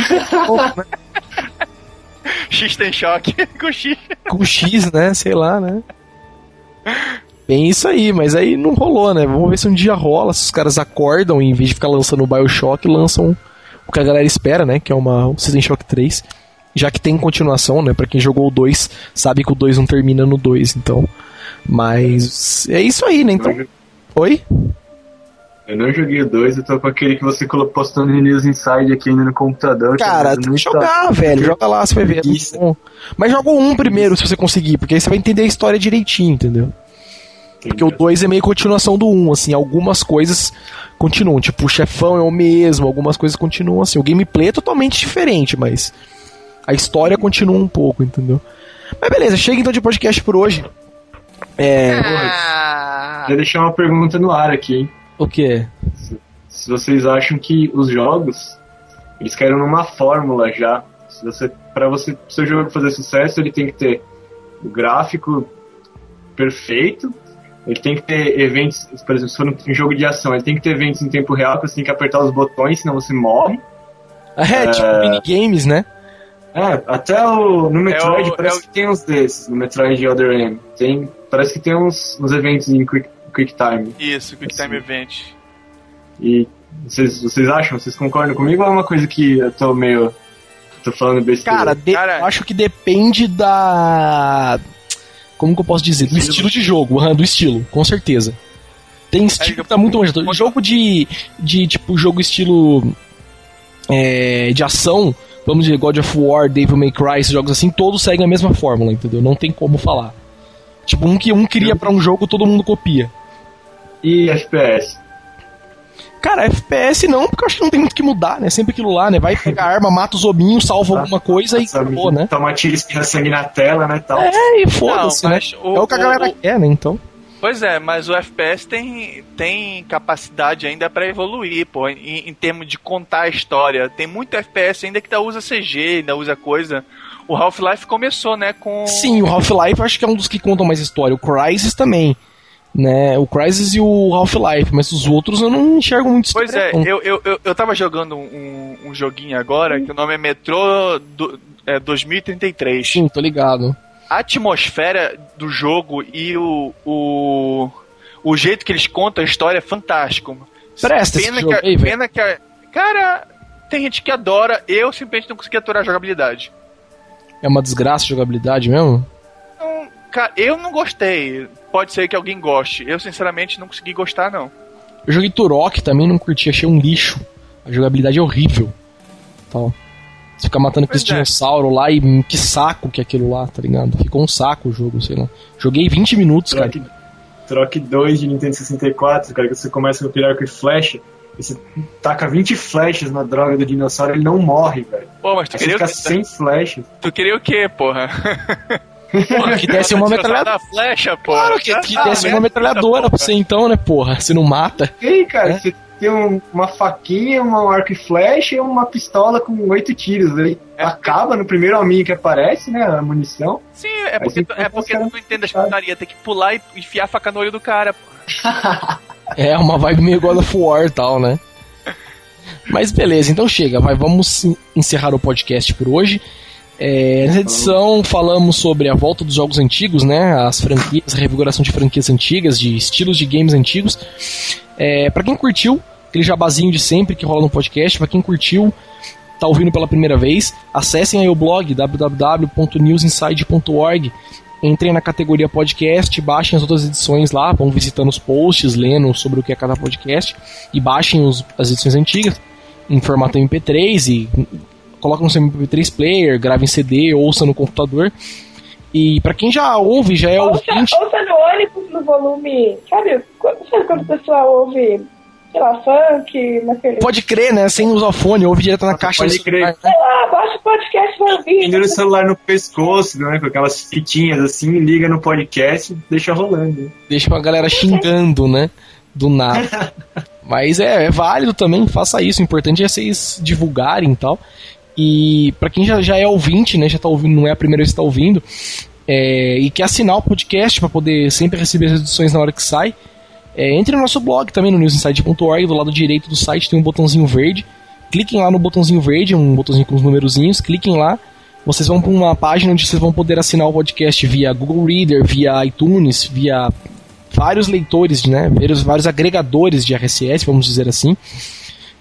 System Shock [LAUGHS] com X. Com X, né? Sei lá, né? Bem isso aí, mas aí não rolou, né? Vamos ver se um dia rola, se os caras acordam e em vez de ficar lançando o Bioshock, lançam o que a galera espera, né? Que é uma, System Shock 3. Já que tem continuação, né? Pra quem jogou o 2, sabe que o 2 não termina no 2, então. Mas é isso aí, né? Então. Oi? eu não joguei o 2, eu tô com aquele que você colocou postando no News Inside aqui ainda no computador. Cara, tá tem que jogar, velho. Joga lá, você vai ver. é. Mas joga o 1 primeiro, se você conseguir, porque aí você vai entender a história direitinho, entendeu? Porque o 2 é meio continuação do 1, assim, algumas coisas continuam, tipo, o chefão é o mesmo, algumas coisas continuam assim. O gameplay é totalmente diferente, mas a história continua um pouco, entendeu? Mas beleza, chega então de podcast por hoje. É. Ah, Queria deixar uma pergunta no ar aqui, hein? O quê? Se vocês acham que os jogos eles caíram numa fórmula já. Se você, para você, pro seu jogo fazer sucesso, ele tem que ter o gráfico perfeito. Ele tem que ter eventos, por exemplo, se for um jogo de ação, ele tem que ter eventos em tempo real que você tem que apertar os botões, senão você morre. É, tipo minigames, né? É, até o, no Metroid É o- parece é o- que tem uns desses, no Metroid Other M. Tem, parece que tem uns, uns eventos em Quick, quick Time. Isso, Quick Time Event. E vocês, vocês acham? Vocês concordam comigo ou é uma coisa que eu tô meio. tô falando besteira? Cara, de- Cara- eu acho que depende da. Como que eu posso dizer? Do estilo de jogo, do estilo, com certeza. Tem estilo que tá muito longe. Jogo de, de tipo, jogo estilo é, de ação, vamos dizer, God of War, Devil May Cry, esses jogos assim, todos seguem a mesma fórmula, entendeu? Não tem como falar. Tipo, um que um cria pra um jogo, todo mundo copia. E FPS? Cara, FPS não, porque eu acho que não tem muito o que mudar, né? Sempre aquilo lá, né? Vai pegar a arma, mata os obinhos, salva alguma coisa e acabou, né? Tomar tiro, espirra sangue na tela, né? Tal. É, e foda-se, né? o- é o que a galera o- quer, né? Então. Pois é, mas o FPS tem, tem capacidade ainda pra evoluir, pô, em, em termos de contar a história. Tem muito FPS ainda que ainda usa CG, ainda usa coisa. O Half-Life começou, né, com... Sim, o Half-Life acho que é um dos que contam mais história. O Crysis também. Né? O Crysis e o Half-Life, mas os outros eu não enxergo muito Pois é, não. eu, eu, eu, eu tava jogando um, um joguinho agora, que o nome é Metro do, é, 2033. Sim, tô ligado. A atmosfera do jogo e o, o, o jeito que eles contam a história é fantástico. Presta pena que, aí, pena que a- Cara, tem gente que adora, eu simplesmente não consegui aturar a jogabilidade. É uma desgraça a jogabilidade mesmo? Não, cara, eu não gostei. Pode ser que alguém goste. Eu, sinceramente, não consegui gostar, não. Eu joguei Turok também, não curti, achei um lixo. A jogabilidade é horrível. Tal. Você fica matando aqueles é. dinossauros lá e que saco que é aquilo lá, tá ligado? Ficou um saco o jogo, sei lá. Joguei 20 minutos, cara. Troque, troque 2 de Nintendo 64, cara, que você começa com aquele arco e flecha, e você taca 20 flechas na droga do dinossauro, ele não morre, velho. Pô, mas tu Aí você queria, fica o quê? sem flechas. tu queria o quê, porra? Porra, que desse uma [LAUGHS] metralhadora. flecha, porra. Claro que, que Ah, desse uma metralhadora pra você então, né, porra? Você não mata. E aí, cara, É. você tem um- uma faquinha, um arco e flecha e uma pistola com oito tiros. Aí É. acaba no primeiro alminho que aparece, né? A munição. Sim, é porque, tu, é porque tu não entende as putaria. Tem que pular e enfiar a faca no olho do cara, pô. [LAUGHS] É uma vibe meio God of War e tal, né? Mas beleza, então chega, vai, vamos en- encerrar o podcast por hoje. É, nessa edição falamos sobre a volta dos jogos antigos, né? As franquias, a revigoração de franquias antigas, de estilos de games antigos. É, para quem curtiu, aquele jabazinho de sempre que rola no podcast, pra quem curtiu, tá ouvindo pela primeira vez, acessem aí o blog www.newsinside.org. Entrem na categoria podcast, baixem as outras edições lá, vão visitando os posts, lendo sobre o que é cada podcast e baixem os- as edições antigas em formato MP3 e coloquem no seu MP3 player, gravem em CD, ouça no computador. E pra quem já ouve, já é Ouça, ouvinte, ouça no ônibus no volume. Sabe, sabe quando o pessoal ouve, sei lá, funk, naquele. pode crer, né? Sem usar fone, ouve direto na caixa pode do crer. celular, né? Sei lá, baixa o podcast vai ouvir. Pendura o celular no pescoço, né? Com aquelas fitinhas assim, liga no podcast deixa rolando. Deixa uma galera xingando, né? Do nada. [LAUGHS] Mas é, é válido também, faça isso. O importante é vocês divulgarem e tal. E pra quem já, já é ouvinte, né? Já tá ouvindo, não é a primeira vez que tá ouvindo, é, e quer assinar o podcast pra poder sempre receber as edições na hora que sai, é, entre no nosso blog também, no newsinside.org, do lado direito do site tem um botãozinho verde. Cliquem lá no botãozinho verde, um botãozinho com os numerozinhos, cliquem lá. Vocês vão para uma página onde vocês vão poder assinar o podcast via Google Reader, via iTunes, via vários leitores, né? Vários, vários agregadores de RSS, vamos dizer assim.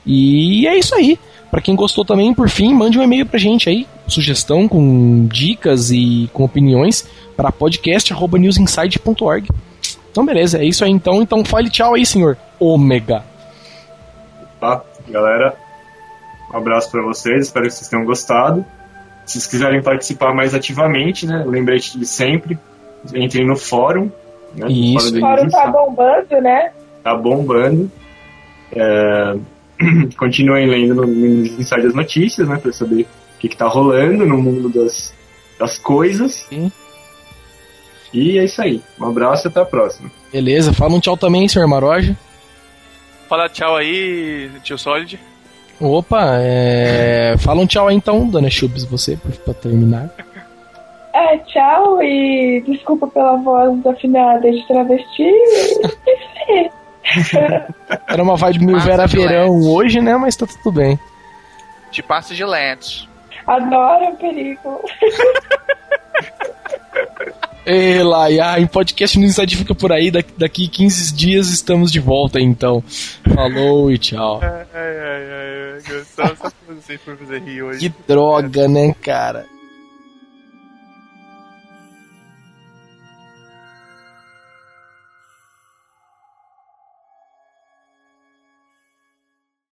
E é isso aí. Pra quem gostou também, por fim, mande um e-mail pra gente aí, sugestão com dicas e com opiniões para podcast@newsinside.org. Então beleza, é isso aí então. Então fale tchau aí, senhor Ômega. Tá? Galera, um abraço pra vocês, espero que vocês tenham gostado. Se vocês quiserem participar mais ativamente, né? Lembrete de sempre, entrem no fórum. Né? Isso. O fórum tá bombando, né? tá bombando. É, [CLEARS THROAT] Continuem lendo no, no Inside das Notícias, né? Pra saber o que, que tá rolando no mundo das, das coisas. Sim. E é isso aí. Um abraço e até a próxima. Beleza, fala um tchau também, senhor Maroja. Fala tchau aí, tio Solid. Opa, é... [LAUGHS] fala um tchau aí então, dona Chubs, você, pra terminar. É tchau e desculpa pela voz afinada de travesti. [LAUGHS] Era uma vibe meio Vera Verão lentes. hoje, né? Mas tá tudo bem. Te passa de lentes. Adoro o perigo. [LAUGHS] Ei, Laia, em podcast no Inside fica por aí. Daqui, daqui 15 dias estamos de volta, então. Falou e tchau. Ai, ai, ai, ai. Gostava só por você rir hoje. Que droga, né, cara?